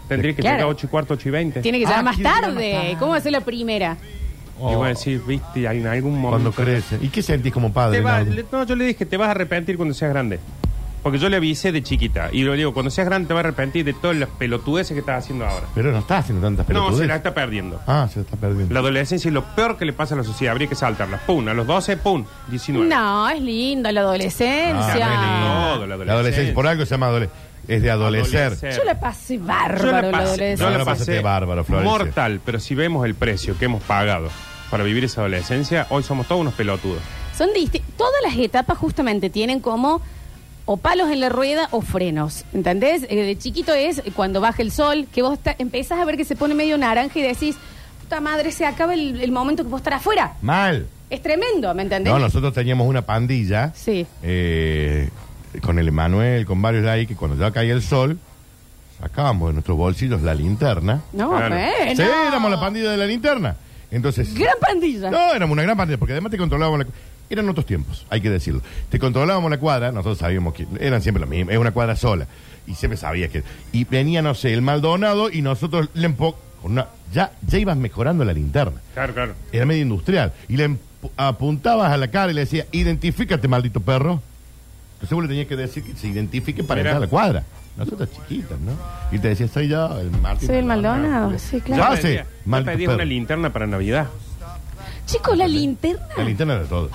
[SPEAKER 4] Tendría que
[SPEAKER 2] Claro.
[SPEAKER 4] llegar a 8 y cuarto, 8 y 20.
[SPEAKER 2] Tiene que
[SPEAKER 3] Ah,
[SPEAKER 2] llegar más
[SPEAKER 3] quiere llegar
[SPEAKER 2] tarde.
[SPEAKER 3] más tarde.
[SPEAKER 2] ¿Cómo va a ser la primera?
[SPEAKER 3] Oh.
[SPEAKER 4] Y voy a decir, viste, hay en algún momento.
[SPEAKER 3] Cuando crece. ¿Y qué sentís como padre?
[SPEAKER 4] Te va-
[SPEAKER 3] Nardo?
[SPEAKER 4] le- no, yo le dije, te vas a arrepentir cuando seas grande. Porque yo le avisé de chiquita. Y le digo, cuando seas grande te vas a arrepentir de todas las pelotudeces que estás haciendo ahora.
[SPEAKER 3] Pero no está haciendo tantas
[SPEAKER 4] No, se la está perdiendo.
[SPEAKER 3] Ah, se la está perdiendo.
[SPEAKER 4] La adolescencia es lo peor que le pasa a la sociedad. Habría que saltarla. Pum, a los 12, pum, 19.
[SPEAKER 2] No, es lindo la
[SPEAKER 3] Ah,
[SPEAKER 2] adolescencia.
[SPEAKER 4] Todo, la
[SPEAKER 3] La
[SPEAKER 4] adolescencia.
[SPEAKER 3] adolescencia, por algo se llama adole- es de adolecer.
[SPEAKER 4] Adolecer.
[SPEAKER 2] Yo la pasé
[SPEAKER 4] Yo
[SPEAKER 2] bárbaro
[SPEAKER 4] la
[SPEAKER 2] la
[SPEAKER 4] pasé,
[SPEAKER 2] adolescencia.
[SPEAKER 4] yo
[SPEAKER 3] No,
[SPEAKER 4] la
[SPEAKER 3] la
[SPEAKER 4] pasé
[SPEAKER 3] pasaste bárbaro, Florencia.
[SPEAKER 4] mortal, pero si vemos el precio que hemos pagado para vivir esa adolescencia, hoy somos todos unos pelotudos.
[SPEAKER 2] Son disti- Todas las etapas justamente tienen como o palos en la rueda o frenos, ¿entendés? Eh, de chiquito es cuando baja el sol, que vos empezás a ver que se pone medio naranja y decís, puta madre, se acaba el, el momento que vos estar afuera.
[SPEAKER 3] Mal.
[SPEAKER 2] Es tremendo, ¿me entendés?
[SPEAKER 3] No, nosotros teníamos una pandilla.
[SPEAKER 2] Sí.
[SPEAKER 3] eh, con el Emanuel, con varios de ahí, que cuando ya caía el sol, sacábamos de nuestros bolsillos la linterna.
[SPEAKER 2] No,
[SPEAKER 4] Claro.
[SPEAKER 2] bueno.
[SPEAKER 3] Sí, éramos la pandilla de la linterna. Entonces.
[SPEAKER 2] Gran pandilla.
[SPEAKER 3] No, éramos una gran pandilla, porque además te controlábamos la Eran otros tiempos, hay que decirlo. Te controlábamos la cuadra, nosotros sabíamos que eran siempre lo mismo, es una cuadra sola. Y siempre sabías que. Y venía, no sé, el Maldonado y nosotros le empo- con una- ya, ya ibas mejorando la linterna.
[SPEAKER 4] Claro, claro.
[SPEAKER 3] Era medio industrial. Y le empu- apuntabas a la cara y le decías, identifícate, maldito perro. Entonces vos le tenías que decir que se identifique para
[SPEAKER 4] Mira.
[SPEAKER 3] entrar a la cuadra. Nosotros chiquitas, ¿no? Y te decía, soy yo, el Martín.
[SPEAKER 2] Soy el Maldonado, sí, claro.
[SPEAKER 3] Ya
[SPEAKER 4] pedías
[SPEAKER 3] perro.
[SPEAKER 4] una linterna para Navidad.
[SPEAKER 2] Chicos, la linterna.
[SPEAKER 3] La linterna de todo.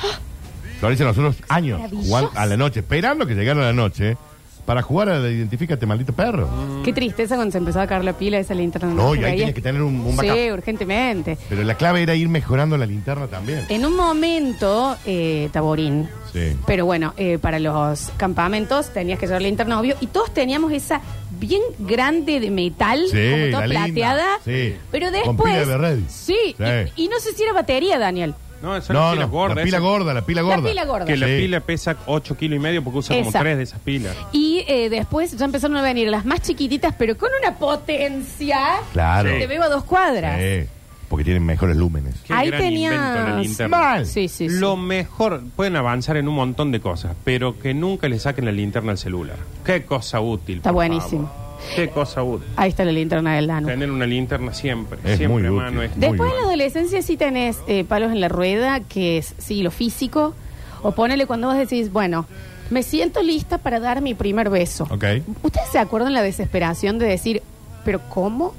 [SPEAKER 3] Florencia, nosotros años
[SPEAKER 2] Maravilloso.
[SPEAKER 3] jugando a la noche, esperando que llegara la noche, para jugar a la Identifícate, maldito perro.
[SPEAKER 2] Qué tristeza cuando se empezó a caer la pila esa linterna.
[SPEAKER 3] No, y
[SPEAKER 2] se
[SPEAKER 3] ahí
[SPEAKER 2] veía.
[SPEAKER 3] tenías que tener un, un backup.
[SPEAKER 2] Sí, urgentemente.
[SPEAKER 3] Pero la clave era ir mejorando la linterna también.
[SPEAKER 2] En un momento, eh, Taborín,
[SPEAKER 3] Sí.
[SPEAKER 2] pero bueno, eh, para los campamentos tenías que llevar linterna, obvio, y todos teníamos esa bien grande de metal,
[SPEAKER 3] Sí,
[SPEAKER 2] como toda
[SPEAKER 3] la linda,
[SPEAKER 2] plateada.
[SPEAKER 3] sí.
[SPEAKER 2] Pero
[SPEAKER 3] Con
[SPEAKER 2] después.
[SPEAKER 3] pila de red.
[SPEAKER 2] Sí,
[SPEAKER 3] Sí.
[SPEAKER 2] Y, y no sé si era batería, Daniel.
[SPEAKER 4] No, son
[SPEAKER 3] No,
[SPEAKER 4] las pilas gordas.
[SPEAKER 3] la pila gorda, la pila gorda.
[SPEAKER 2] La pila gorda.
[SPEAKER 4] Que la
[SPEAKER 3] Sí.
[SPEAKER 4] pila pesa 8 kilos y medio porque usa como
[SPEAKER 2] Esa.
[SPEAKER 4] 3 de esas pilas.
[SPEAKER 2] Y eh, después ya empezaron a venir las más chiquititas, pero con una potencia.
[SPEAKER 3] Claro.
[SPEAKER 2] Te veo a dos cuadras.
[SPEAKER 3] Sí, porque tienen mejores lúmenes.
[SPEAKER 4] Qué
[SPEAKER 2] Ahí
[SPEAKER 4] gran
[SPEAKER 2] tenías-
[SPEAKER 4] invento la linterna.
[SPEAKER 3] Mal.
[SPEAKER 2] Sí, sí, sí.
[SPEAKER 4] Lo mejor, pueden avanzar en un montón de cosas, pero que nunca le saquen la linterna al celular. Qué cosa útil.
[SPEAKER 2] Está
[SPEAKER 4] por
[SPEAKER 2] buenísimo.
[SPEAKER 4] favor. Qué cosa útil.
[SPEAKER 2] Ahí está la linterna del Dano.
[SPEAKER 4] Tener una linterna siempre,
[SPEAKER 3] Es
[SPEAKER 4] siempre
[SPEAKER 3] muy
[SPEAKER 4] a
[SPEAKER 3] útil.
[SPEAKER 4] mano. es-
[SPEAKER 3] Muy
[SPEAKER 2] Después en la adolescencia sí tenés eh, palos en la rueda, que es, sí, lo físico. O ponele cuando vos decís, bueno, me siento lista para dar mi primer beso.
[SPEAKER 3] Ok.
[SPEAKER 2] ¿Ustedes se acuerdan la desesperación de decir, pero cómo?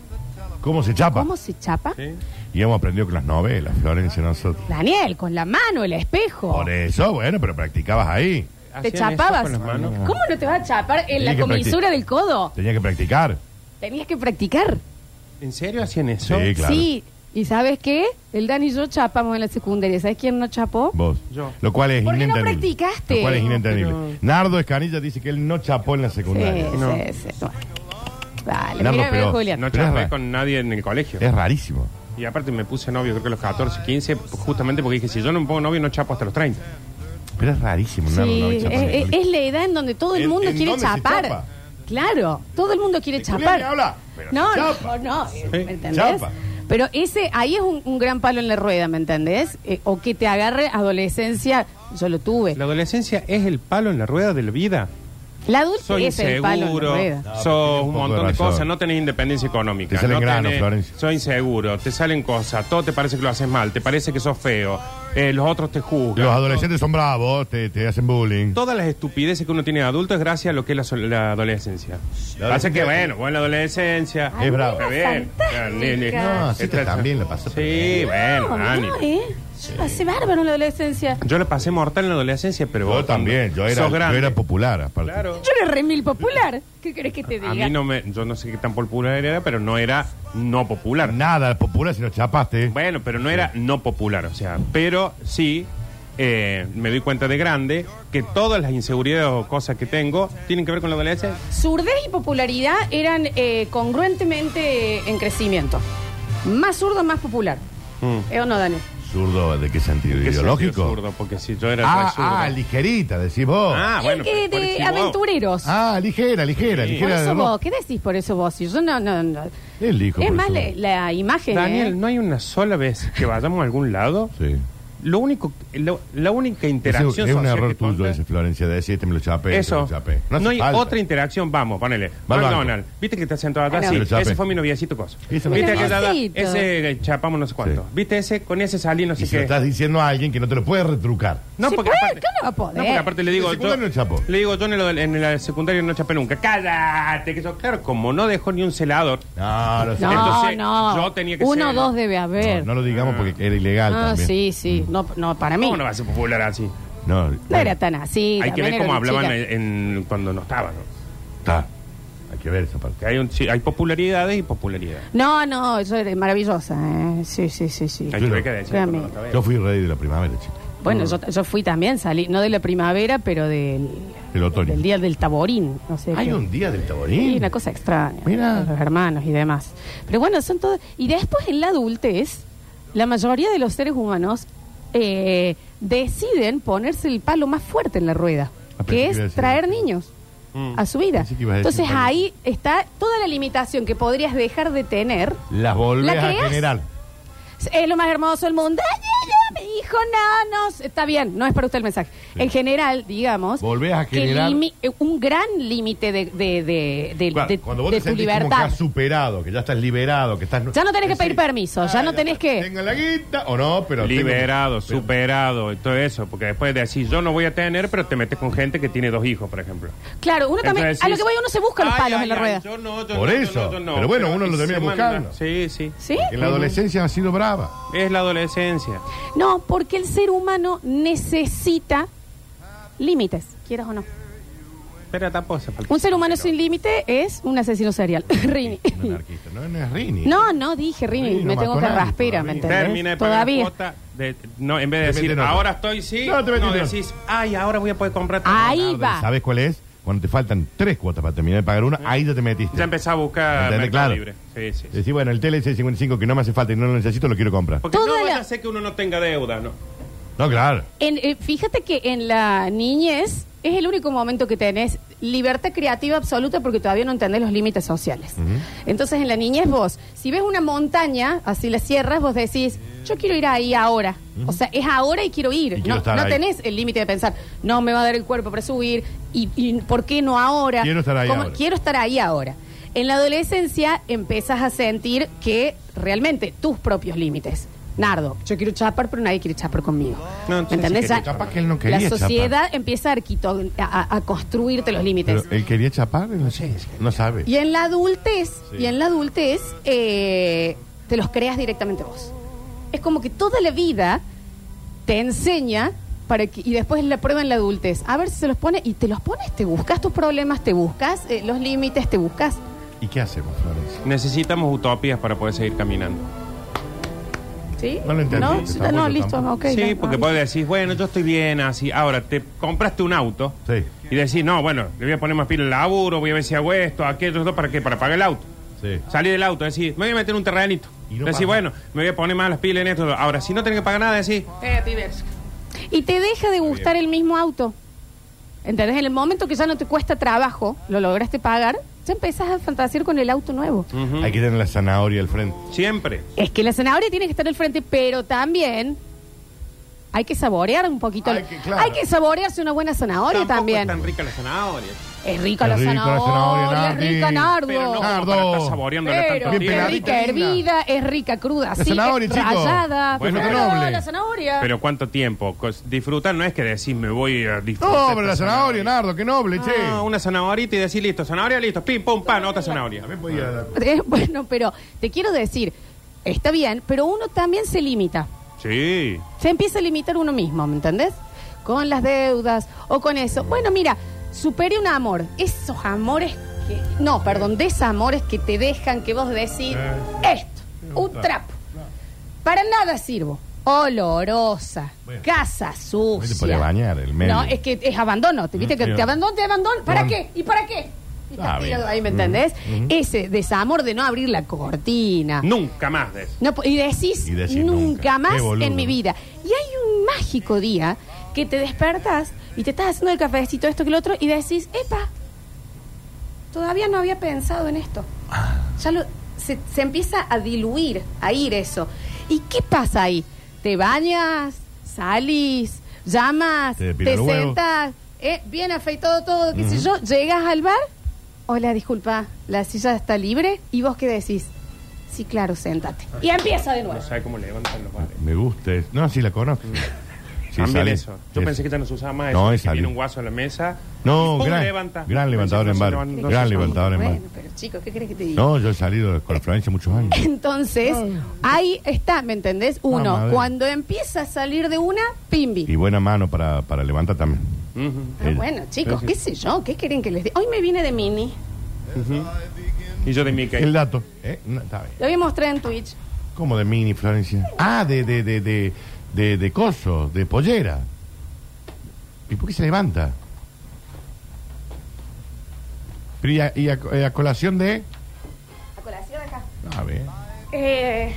[SPEAKER 3] ¿Cómo se chapa?
[SPEAKER 2] ¿Cómo se chapa?
[SPEAKER 4] ¿Sí?
[SPEAKER 3] Y hemos aprendido con las novelas, Florencia, nosotros.
[SPEAKER 2] Daniel, con la mano, el espejo.
[SPEAKER 3] Por eso, bueno, pero practicabas ahí.
[SPEAKER 2] ¿Te
[SPEAKER 4] ¿Hacían eso
[SPEAKER 2] chapabas?
[SPEAKER 4] con las manos?
[SPEAKER 2] ¿Cómo no te vas a chapar en
[SPEAKER 3] Tenía
[SPEAKER 2] la
[SPEAKER 3] que
[SPEAKER 2] comisura
[SPEAKER 3] practi-
[SPEAKER 2] del codo?
[SPEAKER 3] Tenía que practicar.
[SPEAKER 2] Tenías que practicar.
[SPEAKER 4] ¿En serio hacían eso?
[SPEAKER 3] Sí, claro.
[SPEAKER 2] Sí. ¿Y sabes qué? El Dani y yo chapamos en la secundaria. ¿Sabes quién no chapó?
[SPEAKER 3] Vos.
[SPEAKER 4] Yo.
[SPEAKER 3] Lo cual es
[SPEAKER 2] ¿Por qué no
[SPEAKER 3] inentendible.
[SPEAKER 2] practicaste?
[SPEAKER 3] Lo cual es
[SPEAKER 4] No,
[SPEAKER 3] inentendible.
[SPEAKER 4] pero-
[SPEAKER 3] Nardo Escanilla dice que él no chapó en la
[SPEAKER 2] Sí,
[SPEAKER 3] secundaria.
[SPEAKER 4] No.
[SPEAKER 2] sí, sí. Bueno. Dale,
[SPEAKER 3] Nardo,
[SPEAKER 2] mira,
[SPEAKER 3] pero-
[SPEAKER 2] Julián.
[SPEAKER 4] No
[SPEAKER 3] Pero es
[SPEAKER 4] chapé
[SPEAKER 3] ra-
[SPEAKER 4] con nadie en el colegio.
[SPEAKER 3] Es rarísimo.
[SPEAKER 4] Y aparte me puse novio creo que a los 14, 15, justamente porque dije, si yo no me pongo novio no chapo hasta los 30.
[SPEAKER 3] Pero es rarísimo.
[SPEAKER 2] Sí, es, la edad en donde todo el
[SPEAKER 3] ¿En-
[SPEAKER 2] mundo
[SPEAKER 3] en
[SPEAKER 2] quiere
[SPEAKER 3] dónde se
[SPEAKER 2] chapar.
[SPEAKER 3] chapa?
[SPEAKER 2] Claro, todo el mundo quiere
[SPEAKER 3] ¿De Julián
[SPEAKER 2] chapar.
[SPEAKER 3] habla? Pero
[SPEAKER 2] no,
[SPEAKER 3] se
[SPEAKER 2] no,
[SPEAKER 3] chapa.
[SPEAKER 2] no, ¿me entendés?
[SPEAKER 3] Chapa.
[SPEAKER 2] Pero ese, ahí es un, un gran palo en la rueda, ¿me entendés? Eh, o que te agarre adolescencia, yo lo tuve.
[SPEAKER 4] La adolescencia es el palo en la rueda de la vida.
[SPEAKER 2] La adultez
[SPEAKER 4] Soy
[SPEAKER 2] es el palo en la
[SPEAKER 4] inseguro,
[SPEAKER 2] rueda.
[SPEAKER 3] No,
[SPEAKER 4] sos
[SPEAKER 3] un
[SPEAKER 4] montón
[SPEAKER 3] de
[SPEAKER 4] de,
[SPEAKER 3] razón.
[SPEAKER 4] cosas, no tenés independencia económica.
[SPEAKER 3] Te salen
[SPEAKER 4] no
[SPEAKER 3] granos,
[SPEAKER 4] tenés-
[SPEAKER 3] Florencia.
[SPEAKER 4] Soy inseguro, te salen cosas, todo te parece que lo haces mal, te parece que sos feo, eh, los otros te juzgan.
[SPEAKER 3] Los adolescentes son bravos, te, te hacen bullying.
[SPEAKER 4] Todas las estupideces que uno tiene de adulto es gracias a lo que es la, adolescencia.
[SPEAKER 3] La
[SPEAKER 4] Pasa que,
[SPEAKER 3] adolescencia-
[SPEAKER 4] bueno, bueno, la adolescencia.
[SPEAKER 3] Es bravo.
[SPEAKER 4] Está bien.
[SPEAKER 2] fantástica.
[SPEAKER 3] No, sí,
[SPEAKER 4] Está-
[SPEAKER 3] que también la pasó.
[SPEAKER 4] Sí, bueno,
[SPEAKER 2] No,
[SPEAKER 4] Dani.
[SPEAKER 2] no, ¿eh? Yo pasé bárbaro en la adolescencia.
[SPEAKER 4] Yo le pasé mortal en la adolescencia, pero
[SPEAKER 3] Yo
[SPEAKER 4] vos
[SPEAKER 3] también, yo era,
[SPEAKER 4] sos
[SPEAKER 3] yo
[SPEAKER 4] grande.
[SPEAKER 3] era popular, aparte.
[SPEAKER 4] Claro.
[SPEAKER 2] Yo era remil popular. ¿Qué querés que te diga?
[SPEAKER 4] A mí no me, yo no sé qué tan popular era, pero no era no popular.
[SPEAKER 3] Nada popular si no chapaste.
[SPEAKER 4] Bueno, pero no era no popular, o sea, pero sí eh, me doy cuenta de grande que todas las inseguridades o cosas que tengo tienen que ver con la adolescencia.
[SPEAKER 2] Surdez y popularidad eran eh, congruentemente en crecimiento. Más zurdo, más popular.
[SPEAKER 4] Mm.
[SPEAKER 2] ¿Eh o no, Dani?
[SPEAKER 3] ¿Zurdo de qué sentido?
[SPEAKER 4] ¿Qué
[SPEAKER 3] ¿Ideológico?
[SPEAKER 4] sentido zurdo? Porque si yo era
[SPEAKER 3] Ah,
[SPEAKER 4] re zurdo.
[SPEAKER 3] ah, ligerita, decís vos.
[SPEAKER 4] Ah, bueno,
[SPEAKER 2] Es que
[SPEAKER 4] pero
[SPEAKER 2] de aventureros.
[SPEAKER 3] Ah, ligera, ligera,
[SPEAKER 4] Sí.
[SPEAKER 2] por
[SPEAKER 3] ligera.
[SPEAKER 2] eso
[SPEAKER 3] de
[SPEAKER 2] vos, ¿qué decís por eso vos? Si yo no, no, no.
[SPEAKER 3] El hijo,
[SPEAKER 2] Es
[SPEAKER 3] por
[SPEAKER 2] más
[SPEAKER 3] eso.
[SPEAKER 2] la, la imagen.
[SPEAKER 4] Daniel,
[SPEAKER 2] ¿eh?
[SPEAKER 4] no hay una sola vez que vayamos a algún lado,
[SPEAKER 3] Sí.
[SPEAKER 4] Lo único, lo- la única
[SPEAKER 3] Ese
[SPEAKER 4] interacción
[SPEAKER 3] es un
[SPEAKER 4] social
[SPEAKER 3] error
[SPEAKER 4] que
[SPEAKER 3] tuyo ese, Florencia, de decir, este me lo chapé,
[SPEAKER 4] Eso.
[SPEAKER 3] lo chapé.
[SPEAKER 4] No,
[SPEAKER 3] hace
[SPEAKER 4] hay
[SPEAKER 3] falta.
[SPEAKER 4] otra interacción. Vamos, ponele. McDonald's. ¿Viste que está sentado acá? Sí.
[SPEAKER 3] chapé.
[SPEAKER 4] Ese fue mi noviecito cosa.
[SPEAKER 3] Ese
[SPEAKER 4] ¿Viste
[SPEAKER 3] me lo
[SPEAKER 4] que ya-
[SPEAKER 2] Noviecito.
[SPEAKER 4] ese eh, chapamos no sé cuánto?
[SPEAKER 3] Sí.
[SPEAKER 4] ¿Viste ese? Con ese salí no sé
[SPEAKER 3] Y se lo
[SPEAKER 4] qué.
[SPEAKER 3] estás diciendo a alguien que no te lo puede retrucar.
[SPEAKER 4] No,
[SPEAKER 2] Sí
[SPEAKER 4] porque
[SPEAKER 2] puede,
[SPEAKER 4] aparte,
[SPEAKER 2] ¿cómo no va a poder?
[SPEAKER 4] No, porque aparte le digo,
[SPEAKER 3] secundario
[SPEAKER 4] yo,
[SPEAKER 3] no chapó.
[SPEAKER 4] le digo, yo en, el- en la secundaria no chapé nunca. Cállate, que yo, claro, como no dejó ni un celador.
[SPEAKER 3] No, no sé.
[SPEAKER 2] No,
[SPEAKER 4] Entonces,
[SPEAKER 2] no.
[SPEAKER 4] yo tenía que
[SPEAKER 2] Uno o
[SPEAKER 4] ser-
[SPEAKER 2] dos debe haber.
[SPEAKER 3] No, no lo digamos porque era ilegal
[SPEAKER 2] Ah,
[SPEAKER 3] también.
[SPEAKER 2] sí, sí. No, no, para mí.
[SPEAKER 4] ¿Cómo
[SPEAKER 2] No,
[SPEAKER 4] va a ser popular así?
[SPEAKER 3] No,
[SPEAKER 2] era tan así.
[SPEAKER 4] Hay que
[SPEAKER 2] también
[SPEAKER 4] ver cómo hablaban
[SPEAKER 2] chica.
[SPEAKER 4] en, en- cuando no estaban. ¿no?
[SPEAKER 3] Está. Hay que ver esa parte.
[SPEAKER 4] Que hay, un, sí, hay popularidades y popularidades.
[SPEAKER 2] No, no, eso es maravillosa. ¿eh? Sí, sí, sí, sí.
[SPEAKER 4] Hay que ver qué decir.
[SPEAKER 2] Créame.
[SPEAKER 4] cuando no estaba.
[SPEAKER 3] Yo fui rey de la primavera, chico.
[SPEAKER 2] Bueno, yo, yo fui también, salí, no de la primavera, pero del,
[SPEAKER 3] El otoño.
[SPEAKER 2] del día del taborín. No sé
[SPEAKER 3] Hay
[SPEAKER 2] qué.
[SPEAKER 3] un día del
[SPEAKER 2] Sí,
[SPEAKER 3] taborín.
[SPEAKER 2] una cosa extraña.
[SPEAKER 3] Mira.
[SPEAKER 2] Los hermanos y demás. Pero bueno, son todos. Y después en la adultez, la mayoría de los seres humanos eh, deciden ponerse el palo más fuerte en la rueda,
[SPEAKER 3] Ah, pensé
[SPEAKER 2] que
[SPEAKER 3] que iba a
[SPEAKER 2] es
[SPEAKER 3] decir-
[SPEAKER 2] traer niños
[SPEAKER 4] Mm.
[SPEAKER 2] a su vida.
[SPEAKER 3] Pensé que ibas a decir
[SPEAKER 2] Entonces
[SPEAKER 3] palo.
[SPEAKER 2] ahí está toda la limitación que podrías dejar de tener.
[SPEAKER 3] Las volvés
[SPEAKER 2] ¿La
[SPEAKER 3] a generar.
[SPEAKER 2] Es lo más hermoso del mundo. Ay, mi hijo, no, no. Está bien, no es para usted el mensaje.
[SPEAKER 3] Sí.
[SPEAKER 2] En general, digamos.
[SPEAKER 3] Volvés a
[SPEAKER 2] que
[SPEAKER 3] generar-
[SPEAKER 2] limi- eh, un gran límite de, de, de, de-
[SPEAKER 3] Claro,
[SPEAKER 2] de-
[SPEAKER 3] Cuando vos
[SPEAKER 2] de
[SPEAKER 3] te
[SPEAKER 2] tu
[SPEAKER 3] sentís como que
[SPEAKER 2] libertad.
[SPEAKER 3] has superado, que ya estás liberado, que estás...
[SPEAKER 2] Ya no tenés que pedir permiso, ya no
[SPEAKER 3] ya
[SPEAKER 2] tenés que-
[SPEAKER 3] Tenga la guita o no, pero... tengo-
[SPEAKER 4] Liberado,
[SPEAKER 3] pero-
[SPEAKER 4] superado y todo eso. Porque después de decir, yo no voy a tener, pero te metes con gente que tiene dos hijos, por ejemplo.
[SPEAKER 2] Claro, uno también.
[SPEAKER 4] Entonces
[SPEAKER 2] a lo
[SPEAKER 4] decís,
[SPEAKER 2] que voy, uno se busca los
[SPEAKER 4] "Ay,
[SPEAKER 2] palos
[SPEAKER 4] ay,
[SPEAKER 2] en la
[SPEAKER 4] ay,
[SPEAKER 2] rueda.
[SPEAKER 4] yo no, yo
[SPEAKER 3] Por
[SPEAKER 4] no, yo
[SPEAKER 3] eso.
[SPEAKER 4] no, yo no".
[SPEAKER 3] Pero bueno, uno lo termina
[SPEAKER 4] se manda-
[SPEAKER 3] buscando.
[SPEAKER 4] Sí, sí.
[SPEAKER 2] ¿Sí?
[SPEAKER 3] En la adolescencia ha sido brava.
[SPEAKER 4] Es la adolescencia.
[SPEAKER 2] No, porque el ser humano necesita límites, quieras o no.
[SPEAKER 4] Pero tampoco se falta.
[SPEAKER 2] Un ser humano sin límite es un asesino serial. Rini.
[SPEAKER 3] Un anarquista. No, no es Rini.
[SPEAKER 2] No, no dije Rini,
[SPEAKER 3] Rini no
[SPEAKER 2] me tengo
[SPEAKER 3] mató
[SPEAKER 2] que
[SPEAKER 3] nadie
[SPEAKER 2] raspera, ¿me entendés?
[SPEAKER 4] Termina de pagar
[SPEAKER 2] Todavía.
[SPEAKER 4] cuota. de- no, en vez de
[SPEAKER 3] Te
[SPEAKER 4] decir,
[SPEAKER 3] meten otra.
[SPEAKER 4] ahora estoy sí,
[SPEAKER 3] No, te meten
[SPEAKER 4] no
[SPEAKER 3] otra.
[SPEAKER 4] decís, ay, ahora voy a poder comprar.
[SPEAKER 2] Ahí va.
[SPEAKER 3] ¿Sabes cuál es? Cuando te faltan tres cuotas para terminar de pagar una, ahí ya te metiste.
[SPEAKER 4] Ya empecé a buscar
[SPEAKER 3] ¿Entendés?
[SPEAKER 4] Mercado
[SPEAKER 3] Claro.
[SPEAKER 4] Libre. Sí, sí. sí.
[SPEAKER 3] Decís, bueno, el TLC 55 que no me hace falta y no lo necesito, lo quiero comprar.
[SPEAKER 4] Porque
[SPEAKER 2] Toda
[SPEAKER 4] no
[SPEAKER 2] la-
[SPEAKER 4] ser que uno no tenga deuda, ¿no?
[SPEAKER 3] No, claro.
[SPEAKER 2] En- eh, fíjate que en la niñez es el único momento que tenés libertad creativa absoluta porque todavía no entendés los límites sociales. Entonces en la niñez vos, si ves una montaña, así la cierras, vos decís, yo quiero ir ahí ahora. O sea, es ahora y quiero ir.
[SPEAKER 3] Y quiero
[SPEAKER 2] no
[SPEAKER 3] estar
[SPEAKER 2] no
[SPEAKER 3] ahí.
[SPEAKER 2] tenés el límite de pensar, no me va a dar el cuerpo para subir y, y ¿por qué no ahora?
[SPEAKER 3] Quiero estar ahí
[SPEAKER 2] ¿Cómo-
[SPEAKER 3] ahora.
[SPEAKER 2] Quiero estar ahí ahora. En la adolescencia empiezas a sentir que realmente tus propios límites. Nardo, yo quiero chapar, pero nadie quiere chapar conmigo.
[SPEAKER 4] No,
[SPEAKER 2] ¿Me
[SPEAKER 4] sí,
[SPEAKER 2] entendés?
[SPEAKER 4] sí
[SPEAKER 2] Ya-
[SPEAKER 4] quería
[SPEAKER 3] Capaz que él no quería
[SPEAKER 2] la
[SPEAKER 3] chapar.
[SPEAKER 2] sociedad empieza a, arquito- a- a construirte los límites.
[SPEAKER 3] Pero él quería chapar, no, no sabe.
[SPEAKER 2] Y en la adultez,
[SPEAKER 3] Sí.
[SPEAKER 2] y en la adultez, eh, te los creas directamente vos. Es como que toda la vida te enseña para que, y después la prueba en la adultez. A ver si se los pone, y te los pones, te buscas tus problemas, te buscas eh, los límites, te buscas.
[SPEAKER 3] ¿Y qué hacemos, Florencia?
[SPEAKER 4] Necesitamos utopías para poder seguir caminando.
[SPEAKER 2] ¿Sí?
[SPEAKER 3] No lo entendí,
[SPEAKER 2] No, no, listo, ok.
[SPEAKER 4] sí,
[SPEAKER 2] ya,
[SPEAKER 4] porque
[SPEAKER 2] ah,
[SPEAKER 4] puedes decir, bueno, yo estoy bien así. Ahora, te compraste un auto
[SPEAKER 3] Sí.
[SPEAKER 4] y decís, no, bueno, le voy a poner más pila al laburo, voy a ver si hago esto, aquello, esto, ¿para qué? Para pagar el auto.
[SPEAKER 3] Sí.
[SPEAKER 4] Salí del auto, decís, me voy a meter en un terrenito.
[SPEAKER 3] Y no
[SPEAKER 4] decís, bueno, me voy a poner más las pilas en esto. Ahora, si no tenés que pagar nada, decís,
[SPEAKER 2] Eh, pibes. Y te deja de gustar el mismo auto. ¿Entendés? En el momento que ya no te cuesta trabajo, lo lograste pagar, ya empezás a fantasear con el auto nuevo.
[SPEAKER 4] ujú,
[SPEAKER 3] Hay que tener la zanahoria al frente.
[SPEAKER 4] siempre.
[SPEAKER 2] Es que la zanahoria tiene que estar al frente, pero también hay que saborear un poquito.
[SPEAKER 3] Hay que- claro.
[SPEAKER 2] Hay que saborearse una buena zanahoria
[SPEAKER 4] Tampoco
[SPEAKER 2] también.
[SPEAKER 4] es tan rica la zanahoria.
[SPEAKER 2] Es rica
[SPEAKER 3] Es
[SPEAKER 2] la
[SPEAKER 3] rica la
[SPEAKER 2] zanahoria,
[SPEAKER 3] zanahoria,
[SPEAKER 2] es rica nardo.
[SPEAKER 4] Pero no como
[SPEAKER 3] Nardo.
[SPEAKER 4] para estar saboreándola
[SPEAKER 2] Pero
[SPEAKER 4] tanto
[SPEAKER 3] Bien
[SPEAKER 2] es
[SPEAKER 4] tiempo.
[SPEAKER 2] rica hervida, es rica cruda,
[SPEAKER 3] La
[SPEAKER 2] sí,
[SPEAKER 3] zanahoria,
[SPEAKER 2] es rallada.
[SPEAKER 4] Bueno,
[SPEAKER 2] pero
[SPEAKER 3] fruta noble.
[SPEAKER 2] la zanahoria.
[SPEAKER 4] Pero ¿cuánto tiempo? Cos- Disfrutar no es que decís, me voy a disfrutar.
[SPEAKER 3] No, pero la
[SPEAKER 4] esta
[SPEAKER 3] zanahoria, Nardo, qué noble, che.
[SPEAKER 4] No, una zanahorita y decir, listo, zanahoria, listo, pim, pum, pan, otra zanahoria.
[SPEAKER 3] También podía...
[SPEAKER 2] Eh, Bueno, pero te quiero decir, está bien, pero uno también se limita.
[SPEAKER 4] Sí.
[SPEAKER 2] Se empieza a limitar uno mismo, ¿me entendés? Con las deudas o con eso. Bueno, mira, supere un amor. Esos amores que. No, perdón, desamores que te dejan que vos decís
[SPEAKER 3] Eh.
[SPEAKER 2] esto, un trapo. Para nada sirvo. Olorosa,
[SPEAKER 3] Bueno.
[SPEAKER 2] casa sucia.
[SPEAKER 3] por bañar, el medio.
[SPEAKER 2] No, es que es abandono. ¿Te viste
[SPEAKER 3] Mm,
[SPEAKER 2] que
[SPEAKER 3] sí.
[SPEAKER 2] te abandono, te abandono? ¿Para
[SPEAKER 3] No.
[SPEAKER 2] qué? ¿Y para qué? Y estás
[SPEAKER 3] Ah,
[SPEAKER 2] tirado ahí, ¿me entendés?
[SPEAKER 3] Mm,
[SPEAKER 2] Ese desamor de no abrir la cortina.
[SPEAKER 4] Nunca más de eso.
[SPEAKER 2] No, y decís,
[SPEAKER 3] Y decís
[SPEAKER 2] nunca,
[SPEAKER 3] nunca.
[SPEAKER 2] más en mi vida. Y hay un mágico día que te despertas y te estás haciendo el cafecito, esto que lo otro, y decís, epa, todavía no había pensado en esto.
[SPEAKER 3] Ah.
[SPEAKER 2] Ya lo, se, se empieza a diluir, a ir eso. ¿Y qué pasa ahí? Te bañas, salís, llamas,
[SPEAKER 3] Te
[SPEAKER 2] te, sentás, eh, bien afeitado todo, qué sé yo, llegas al bar, hola, disculpa, la silla está libre, y vos qué decís, sí, claro, sentate. Y empieza de nuevo.
[SPEAKER 4] No sabe cómo levantan los bares.
[SPEAKER 3] Me gusta. es- No, sí la conozco. Sí,
[SPEAKER 4] También
[SPEAKER 3] sale.
[SPEAKER 4] eso. Yo
[SPEAKER 3] Es-
[SPEAKER 4] pensé que ya no se usaba más.
[SPEAKER 3] No,
[SPEAKER 4] eso,
[SPEAKER 3] es
[SPEAKER 4] que un guaso en la mesa.
[SPEAKER 3] No, gran,
[SPEAKER 4] levanta.
[SPEAKER 3] gran levantador en bar. gran levantador en bar.
[SPEAKER 2] Bueno, pero chicos, ¿qué crees que te diga?
[SPEAKER 3] No, yo he salido con Florencia muchos años.
[SPEAKER 2] Entonces, ahí está, ¿me entendés? Uno,
[SPEAKER 3] Vamos a ver.
[SPEAKER 2] cuando empieza a salir de una, pimbi.
[SPEAKER 3] Y buena mano para, para levantar también.
[SPEAKER 2] Ah, bueno, chicos, qué sé yo, ¿qué quieren que les diga? Hoy me viene de mini,
[SPEAKER 4] Y yo de Mickey.
[SPEAKER 3] El dato. ¿eh? No, está bien.
[SPEAKER 2] lo voy a mostrar en Twitch.
[SPEAKER 3] ¿Cómo de mini, Florencia? Ah, de, de, de, de, de, de coso, de pollera. ¿Y por qué se levanta? Pero y a, y a- a colación de...
[SPEAKER 2] A colación acá.
[SPEAKER 3] A ver,
[SPEAKER 2] Eh,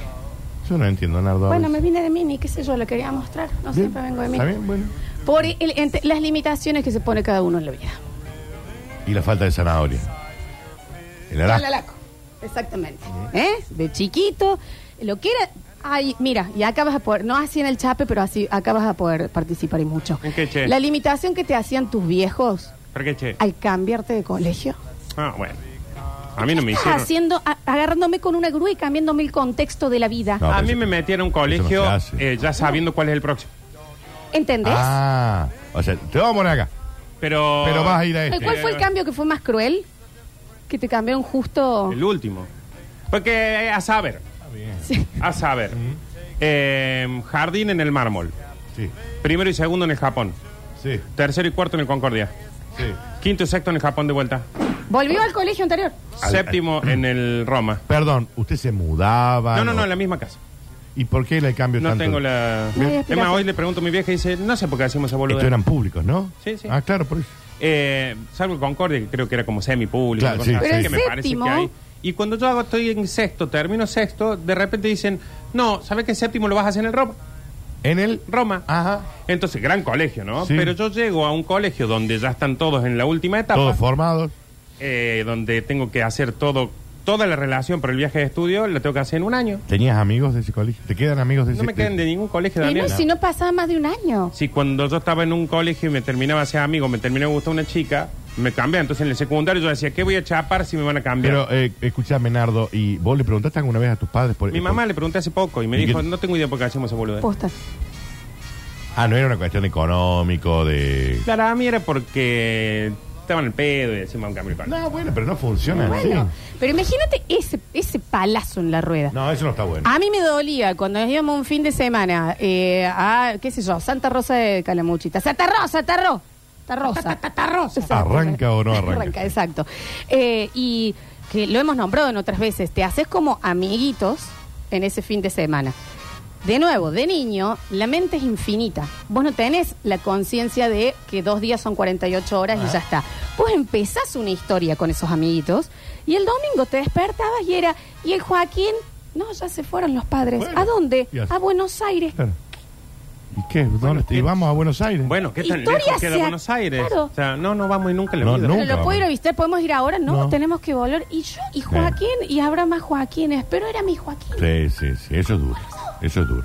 [SPEAKER 3] yo no entiendo, Nardo.
[SPEAKER 2] bueno, me vine de mini, qué sé yo, lo quería mostrar. No
[SPEAKER 3] Bien.
[SPEAKER 2] siempre vengo de
[SPEAKER 3] ¿Está
[SPEAKER 2] mini.
[SPEAKER 3] bien? Bueno.
[SPEAKER 2] Por el- entre- las limitaciones que se pone cada uno en la vida.
[SPEAKER 3] Y la falta de zanahoria. El arajo.
[SPEAKER 2] Alalaco. Exactamente. ¿Eh? De chiquito, lo que era. Ay, mira, y acá vas a poder, no así en el chape, pero así acá vas a poder participar y mucho.
[SPEAKER 4] ¿En qué, che?
[SPEAKER 2] La limitación que te hacían tus viejos
[SPEAKER 4] ¿Por qué, che?
[SPEAKER 2] al cambiarte de colegio.
[SPEAKER 4] Ah, bueno. A mí no me hicieron.
[SPEAKER 2] haciendo, a- agarrándome con una grúa y cambiándome el contexto de la vida.
[SPEAKER 3] No.
[SPEAKER 4] A
[SPEAKER 3] pero
[SPEAKER 4] mí
[SPEAKER 3] eso-
[SPEAKER 4] me metieron a un
[SPEAKER 3] eso
[SPEAKER 4] colegio
[SPEAKER 3] no se hace.
[SPEAKER 4] eh, ya sabiendo cuál es el próximo.
[SPEAKER 2] ¿Entendés?
[SPEAKER 3] Ah, o sea, te vamos a poner acá.
[SPEAKER 4] Pero.
[SPEAKER 3] Pero vas a ir a
[SPEAKER 2] ¿Y
[SPEAKER 3] este.
[SPEAKER 2] ¿Cuál fue el cambio que fue más cruel? Que te cambiaron justo.
[SPEAKER 4] El último. Porque eh, a saber.
[SPEAKER 2] Sí.
[SPEAKER 4] A saber. Eh, jardín en el mármol.
[SPEAKER 3] Sí,
[SPEAKER 4] Primero y segundo en el Japón.
[SPEAKER 3] sí,
[SPEAKER 4] Tercero y cuarto en el Concordia.
[SPEAKER 3] sí.
[SPEAKER 4] Quinto y sexto en el Japón de vuelta.
[SPEAKER 2] Volvió al colegio anterior.
[SPEAKER 3] Al-
[SPEAKER 4] Séptimo en el Roma.
[SPEAKER 3] Perdón, ¿usted se mudaba?
[SPEAKER 4] No, no, no, en la misma casa.
[SPEAKER 3] ¿Y por qué el cambio
[SPEAKER 4] No
[SPEAKER 3] tanto?
[SPEAKER 4] tengo la.
[SPEAKER 2] No hay
[SPEAKER 4] Es más,
[SPEAKER 2] explicación.
[SPEAKER 4] hoy le pregunto a mi vieja y dice, no sé por qué hacemos esa.
[SPEAKER 3] Estos eran públicos, ¿no?
[SPEAKER 4] Sí, sí.
[SPEAKER 3] Ah, claro, por eso.
[SPEAKER 4] Eh, salvo el Concordia, que creo que era como semi-público.
[SPEAKER 3] Claro, sí, sí. Pero
[SPEAKER 4] que
[SPEAKER 2] el
[SPEAKER 4] me parece
[SPEAKER 2] séptimo-
[SPEAKER 4] que hay. Y cuando yo hago, estoy en sexto, termino sexto, de repente dicen, no, ¿sabes que séptimo lo vas a hacer en el Roma?
[SPEAKER 3] En el...
[SPEAKER 4] Roma.
[SPEAKER 3] Ajá.
[SPEAKER 4] Entonces, gran colegio, ¿no?
[SPEAKER 3] Sí.
[SPEAKER 4] Pero yo llego a un colegio donde ya están todos en la última etapa,
[SPEAKER 3] Todos formados.
[SPEAKER 4] eh, donde tengo que hacer todo, toda la relación para el viaje de estudio, la tengo que hacer en un año.
[SPEAKER 3] ¿Tenías amigos de ese colegio? ¿Te quedan amigos de ese
[SPEAKER 4] No me quedan de ningún colegio Daniel.
[SPEAKER 2] no, si no pasaba más de un año.
[SPEAKER 4] Si cuando yo estaba en un colegio y me terminaba de ser amigo, me terminaba gustando una chica, me cambiaba. Entonces en el secundario yo decía, ¿qué voy a chapar si me van a cambiar?
[SPEAKER 3] Pero, eh, escúchame, Nardo, ¿y vos le preguntaste alguna vez a tus padres por
[SPEAKER 4] Mi
[SPEAKER 3] por-
[SPEAKER 4] mamá le pregunté hace poco y me
[SPEAKER 3] ¿Y
[SPEAKER 4] dijo,
[SPEAKER 3] qué?
[SPEAKER 4] no tengo idea por qué hacemos esa boluda.
[SPEAKER 2] Posta.
[SPEAKER 3] Ah, no era una cuestión económico, de...
[SPEAKER 4] Claro, a mí era porque estaban el pedo y decían, vamos a cambiar el colegio".
[SPEAKER 3] No, bueno, pero no funciona
[SPEAKER 2] Bueno,
[SPEAKER 3] así.
[SPEAKER 2] pero imagínate ese, ese palazo en la rueda.
[SPEAKER 3] No, eso no está bueno.
[SPEAKER 2] A mí me dolía cuando nos íbamos un fin de semana eh, a, qué sé yo, Santa Rosa de Calamuchita. Santa Rosa, Tarro. Tarrosa. Santa Rosa. Exacto.
[SPEAKER 3] ¿Arranca o no arranca?
[SPEAKER 2] exacto. Eh, y que lo hemos nombrado en otras veces, te haces como amiguitos en ese fin de semana. De nuevo, de niño, la mente es infinita. Vos no tenés la conciencia de que dos días son 48 horas y ya está. Vos empezás una historia con esos amiguitos y el domingo te despertabas y era, ¿y el Joaquín? No, ya se fueron los padres.
[SPEAKER 3] Bueno,
[SPEAKER 2] ¿A dónde? A Buenos Aires.
[SPEAKER 3] Claro. ¿Y qué? ¿Dónde
[SPEAKER 4] ¿qué?
[SPEAKER 3] ¿Y vamos a Buenos Aires?
[SPEAKER 4] Bueno, ¿qué tan
[SPEAKER 2] Historia
[SPEAKER 4] lejos queda
[SPEAKER 2] sea-
[SPEAKER 4] Buenos Aires?
[SPEAKER 2] claro.
[SPEAKER 4] O sea, no, no vamos y nunca en la
[SPEAKER 3] No,
[SPEAKER 4] vida.
[SPEAKER 3] nunca.
[SPEAKER 2] Pero lo puedo ir a visitar, podemos ir ahora, no,
[SPEAKER 3] No.
[SPEAKER 2] tenemos que volver. Y yo, y Joaquín, y habrá más Joaquines, pero era mi Joaquín.
[SPEAKER 3] Sí, sí, sí, eso es duro. Eso es duro.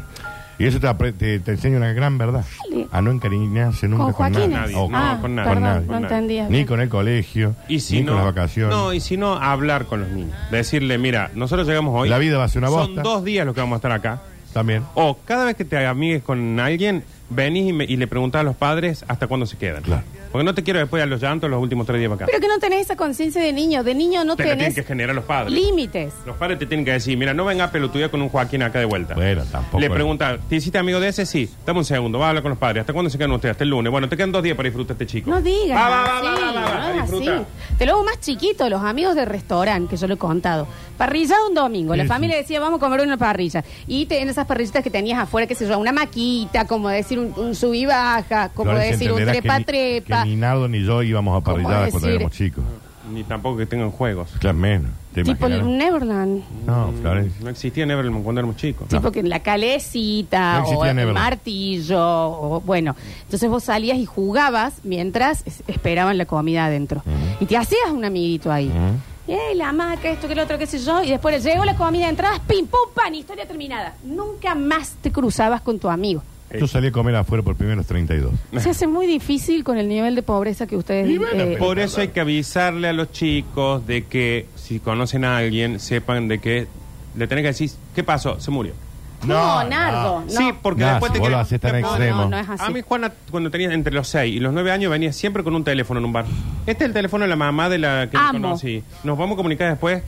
[SPEAKER 3] Y eso te, apre- te, te enseña una gran verdad.
[SPEAKER 2] Dale.
[SPEAKER 3] A no encariñarse nunca
[SPEAKER 2] Con
[SPEAKER 3] con, nadie.
[SPEAKER 4] Nadie,
[SPEAKER 3] O
[SPEAKER 4] no,
[SPEAKER 2] ah,
[SPEAKER 4] con nadie.
[SPEAKER 3] con
[SPEAKER 2] perdón,
[SPEAKER 3] nadie.
[SPEAKER 2] no entendía.
[SPEAKER 3] Ni con el colegio,
[SPEAKER 4] Y si
[SPEAKER 3] ni
[SPEAKER 4] no,
[SPEAKER 3] con las vacaciones.
[SPEAKER 4] No, y si no, hablar con los niños. Decirle, mira, nosotros llegamos hoy.
[SPEAKER 3] La vida va a ser una
[SPEAKER 4] Son
[SPEAKER 3] bosta.
[SPEAKER 4] dos días los que vamos a estar acá.
[SPEAKER 3] También.
[SPEAKER 4] O cada vez que te amigues con alguien, venís y, me- y le preguntás a los padres hasta cuándo se quedan.
[SPEAKER 3] Claro.
[SPEAKER 4] Porque no te quiero después a los llantos los últimos tres días para acá.
[SPEAKER 2] Pero que no tenés esa conciencia de niño. De niño no
[SPEAKER 4] te la tienen
[SPEAKER 2] tenés
[SPEAKER 4] que generar los padres.
[SPEAKER 2] límites.
[SPEAKER 4] Los padres te tienen que decir, mira, no venga a pelotudear con un Joaquín acá de vuelta.
[SPEAKER 3] Bueno, tampoco.
[SPEAKER 4] Le
[SPEAKER 3] es-
[SPEAKER 4] pregunta, ¿te hiciste amigo de ese? Sí. Dame un segundo, va a hablar con los padres. ¿Hasta cuándo se quedan ustedes? Hasta el lunes. Bueno, te quedan dos días para disfrutar este chico.
[SPEAKER 2] No digas
[SPEAKER 4] Va, va, va,
[SPEAKER 2] así,
[SPEAKER 4] va, va, va,
[SPEAKER 2] no
[SPEAKER 4] disfrutar.
[SPEAKER 2] así. Te lo hago más chiquito, los amigos de restaurante, que yo lo he contado. Parrillada un domingo,
[SPEAKER 3] Sí,
[SPEAKER 2] la
[SPEAKER 3] sí.
[SPEAKER 2] familia decía, vamos a comer una parrilla. Y te- en esas parrillitas que tenías afuera, qué sé yo, una maquita, como decir un, un sub y baja, como decir un
[SPEAKER 3] entenderás que ni-
[SPEAKER 2] trepa-trepa.
[SPEAKER 3] Que ni Nardo ni yo íbamos a
[SPEAKER 2] ¿Cómo
[SPEAKER 3] parrilladas cuando
[SPEAKER 2] decir?
[SPEAKER 3] éramos chicos.
[SPEAKER 4] Ni tampoco que tengan juegos.
[SPEAKER 3] Claro, menos. ¿Te
[SPEAKER 2] Tipo
[SPEAKER 3] imaginas?
[SPEAKER 2] un Neverland.
[SPEAKER 3] No, Florencia.
[SPEAKER 4] No existía Neverland cuando éramos chicos.
[SPEAKER 2] Tipo que en la calecita
[SPEAKER 3] No
[SPEAKER 2] o
[SPEAKER 3] existía
[SPEAKER 2] el
[SPEAKER 3] Neverland.
[SPEAKER 2] martillo, o bueno. Entonces vos salías y jugabas mientras es- esperaban la comida adentro. Y te hacías un amiguito ahí.
[SPEAKER 3] Ujú.
[SPEAKER 2] Y "Ey, la maca, esto que lo otro, qué sé yo. Y después llegó la comida de entradas, pim, pum, pan, historia terminada. Nunca más te cruzabas con tu amigo.
[SPEAKER 3] Yo salí a comer afuera por primeros 32.
[SPEAKER 2] Se hace muy difícil con el nivel de pobreza que ustedes...
[SPEAKER 3] Y bueno,
[SPEAKER 2] eh,
[SPEAKER 4] Por eso hay que avisarle a los chicos de que si conocen a alguien, sepan de que le tenés que decir, ¿qué pasó? Se murió.
[SPEAKER 2] No, Nardo. No.
[SPEAKER 4] Sí, porque
[SPEAKER 3] No,
[SPEAKER 4] después
[SPEAKER 3] si
[SPEAKER 4] te
[SPEAKER 3] vos lo
[SPEAKER 4] queda-
[SPEAKER 3] haces tan
[SPEAKER 4] te-
[SPEAKER 3] extremo.
[SPEAKER 2] No, no es así.
[SPEAKER 4] A mí, Juana, cuando tenía entre los 6 y los 9 años, venía siempre con un teléfono en un bar. Este es el teléfono de la mamá de la que
[SPEAKER 2] Amo.
[SPEAKER 4] conocí. Nos vamos a comunicar después.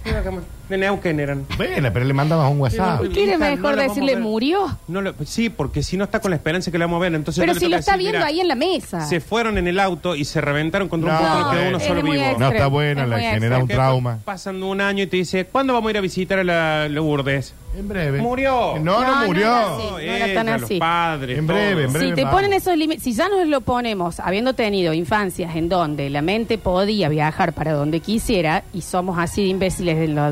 [SPEAKER 4] De Neuquén eran.
[SPEAKER 3] Bueno, pero le mandabas un WhatsApp.
[SPEAKER 2] ¿Y quiere
[SPEAKER 4] Hija, no
[SPEAKER 2] mejor
[SPEAKER 4] vamos
[SPEAKER 2] decirle
[SPEAKER 4] a ver.
[SPEAKER 2] murió?
[SPEAKER 4] No lo- sí, porque si no está con la esperanza que la vamos a ver. Entonces
[SPEAKER 2] Pero
[SPEAKER 4] le
[SPEAKER 2] si lo está
[SPEAKER 4] decir,
[SPEAKER 2] viendo
[SPEAKER 4] mira,
[SPEAKER 2] ahí en la mesa.
[SPEAKER 4] Se fueron en el auto y se reventaron contra
[SPEAKER 3] No,
[SPEAKER 4] un punto, no quedó
[SPEAKER 3] es
[SPEAKER 4] uno solo
[SPEAKER 2] muy
[SPEAKER 4] vivo.
[SPEAKER 2] extra.
[SPEAKER 3] No está buena,
[SPEAKER 2] Es
[SPEAKER 3] le genera un trauma.
[SPEAKER 4] Pasan un año y te dice, ¿cuándo vamos a ir a visitar a la Lourdes?
[SPEAKER 3] En breve.
[SPEAKER 4] Murió.
[SPEAKER 3] No, no,
[SPEAKER 2] No, no
[SPEAKER 3] murió.
[SPEAKER 2] era así. no era tan
[SPEAKER 4] ella,
[SPEAKER 2] así.
[SPEAKER 4] Los padres,
[SPEAKER 3] En breve, en breve.
[SPEAKER 2] Si te
[SPEAKER 3] vamos.
[SPEAKER 2] ponen esos límites, si ya nos lo ponemos, habiendo tenido infancias en donde la mente podía viajar para donde quisiera, y somos así de imbéciles en la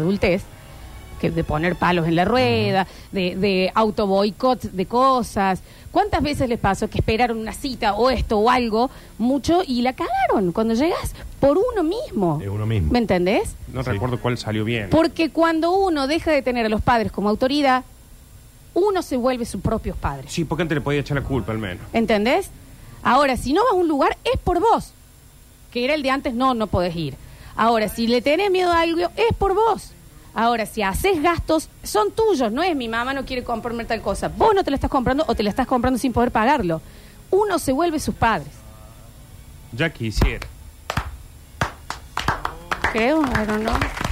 [SPEAKER 2] que de poner palos en la rueda, de, de auto boicot de cosas. ¿Cuántas veces les pasó que esperaron una cita o esto o algo mucho y la cagaron cuando llegas por uno mismo?
[SPEAKER 3] De uno mismo.
[SPEAKER 2] ¿Me entendés?
[SPEAKER 4] No
[SPEAKER 3] Sí.
[SPEAKER 4] recuerdo cuál salió bien.
[SPEAKER 2] Porque cuando uno deja de tener a los padres como autoridad, uno se vuelve sus propios padres.
[SPEAKER 4] Sí, porque antes le podía echar la culpa al menos.
[SPEAKER 2] ¿Entendés? Ahora, si no vas a un lugar, es por vos. Que era el de antes, no, no podés ir. Ahora, si le tenés miedo a algo, es por vos. Ahora, si haces gastos, son tuyos. No es mi mamá no quiere comprarme tal cosa. Vos no te la estás comprando o te la estás comprando sin poder pagarlo. Uno se vuelve sus padres.
[SPEAKER 4] Ya quisiera.
[SPEAKER 2] Creo, I don't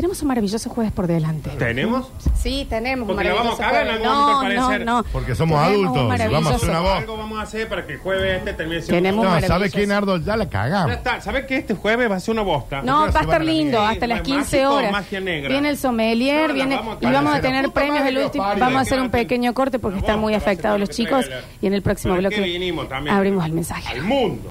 [SPEAKER 2] Tenemos un maravilloso jueves por delante.
[SPEAKER 4] ¿Tenemos?
[SPEAKER 2] Sí, tenemos un
[SPEAKER 4] Porque la vamos
[SPEAKER 2] maravilloso
[SPEAKER 4] a cagar en
[SPEAKER 2] jueves.
[SPEAKER 4] algún momento,
[SPEAKER 2] No,
[SPEAKER 4] al
[SPEAKER 2] no,
[SPEAKER 4] parecer.
[SPEAKER 2] no.
[SPEAKER 3] Porque somos
[SPEAKER 2] Tenemos un
[SPEAKER 3] adultos,
[SPEAKER 2] maravilloso-
[SPEAKER 3] vamos a hacer una voz.
[SPEAKER 4] Algo vamos a hacer para que el jueves este termine siendo
[SPEAKER 2] Tenemos
[SPEAKER 3] No,
[SPEAKER 2] maravilloso.
[SPEAKER 3] ¿sabes qué, Nardo? Ya la
[SPEAKER 4] Ya
[SPEAKER 3] cagamos.
[SPEAKER 4] está. ¿Sabes que este jueves va a ser una bosta?
[SPEAKER 2] No,
[SPEAKER 3] Creo
[SPEAKER 2] va a estar lindo, hasta las
[SPEAKER 4] ¿Mágico
[SPEAKER 2] 15
[SPEAKER 4] o
[SPEAKER 2] horas.
[SPEAKER 4] magia negra?
[SPEAKER 2] Viene el sommelier,
[SPEAKER 4] No, la
[SPEAKER 2] viene
[SPEAKER 4] vamos a
[SPEAKER 2] y vamos a
[SPEAKER 3] cagar.
[SPEAKER 2] tener
[SPEAKER 3] Puta
[SPEAKER 2] premios
[SPEAKER 3] madre, los
[SPEAKER 2] último. Vamos a hacer un pequeño corte porque están
[SPEAKER 4] bosta
[SPEAKER 2] muy
[SPEAKER 4] va a ser
[SPEAKER 2] afectados
[SPEAKER 4] lo
[SPEAKER 2] los chicos y en el próximo bloque
[SPEAKER 4] que vinimos también.
[SPEAKER 2] abrimos el mensaje.
[SPEAKER 4] Al mundo.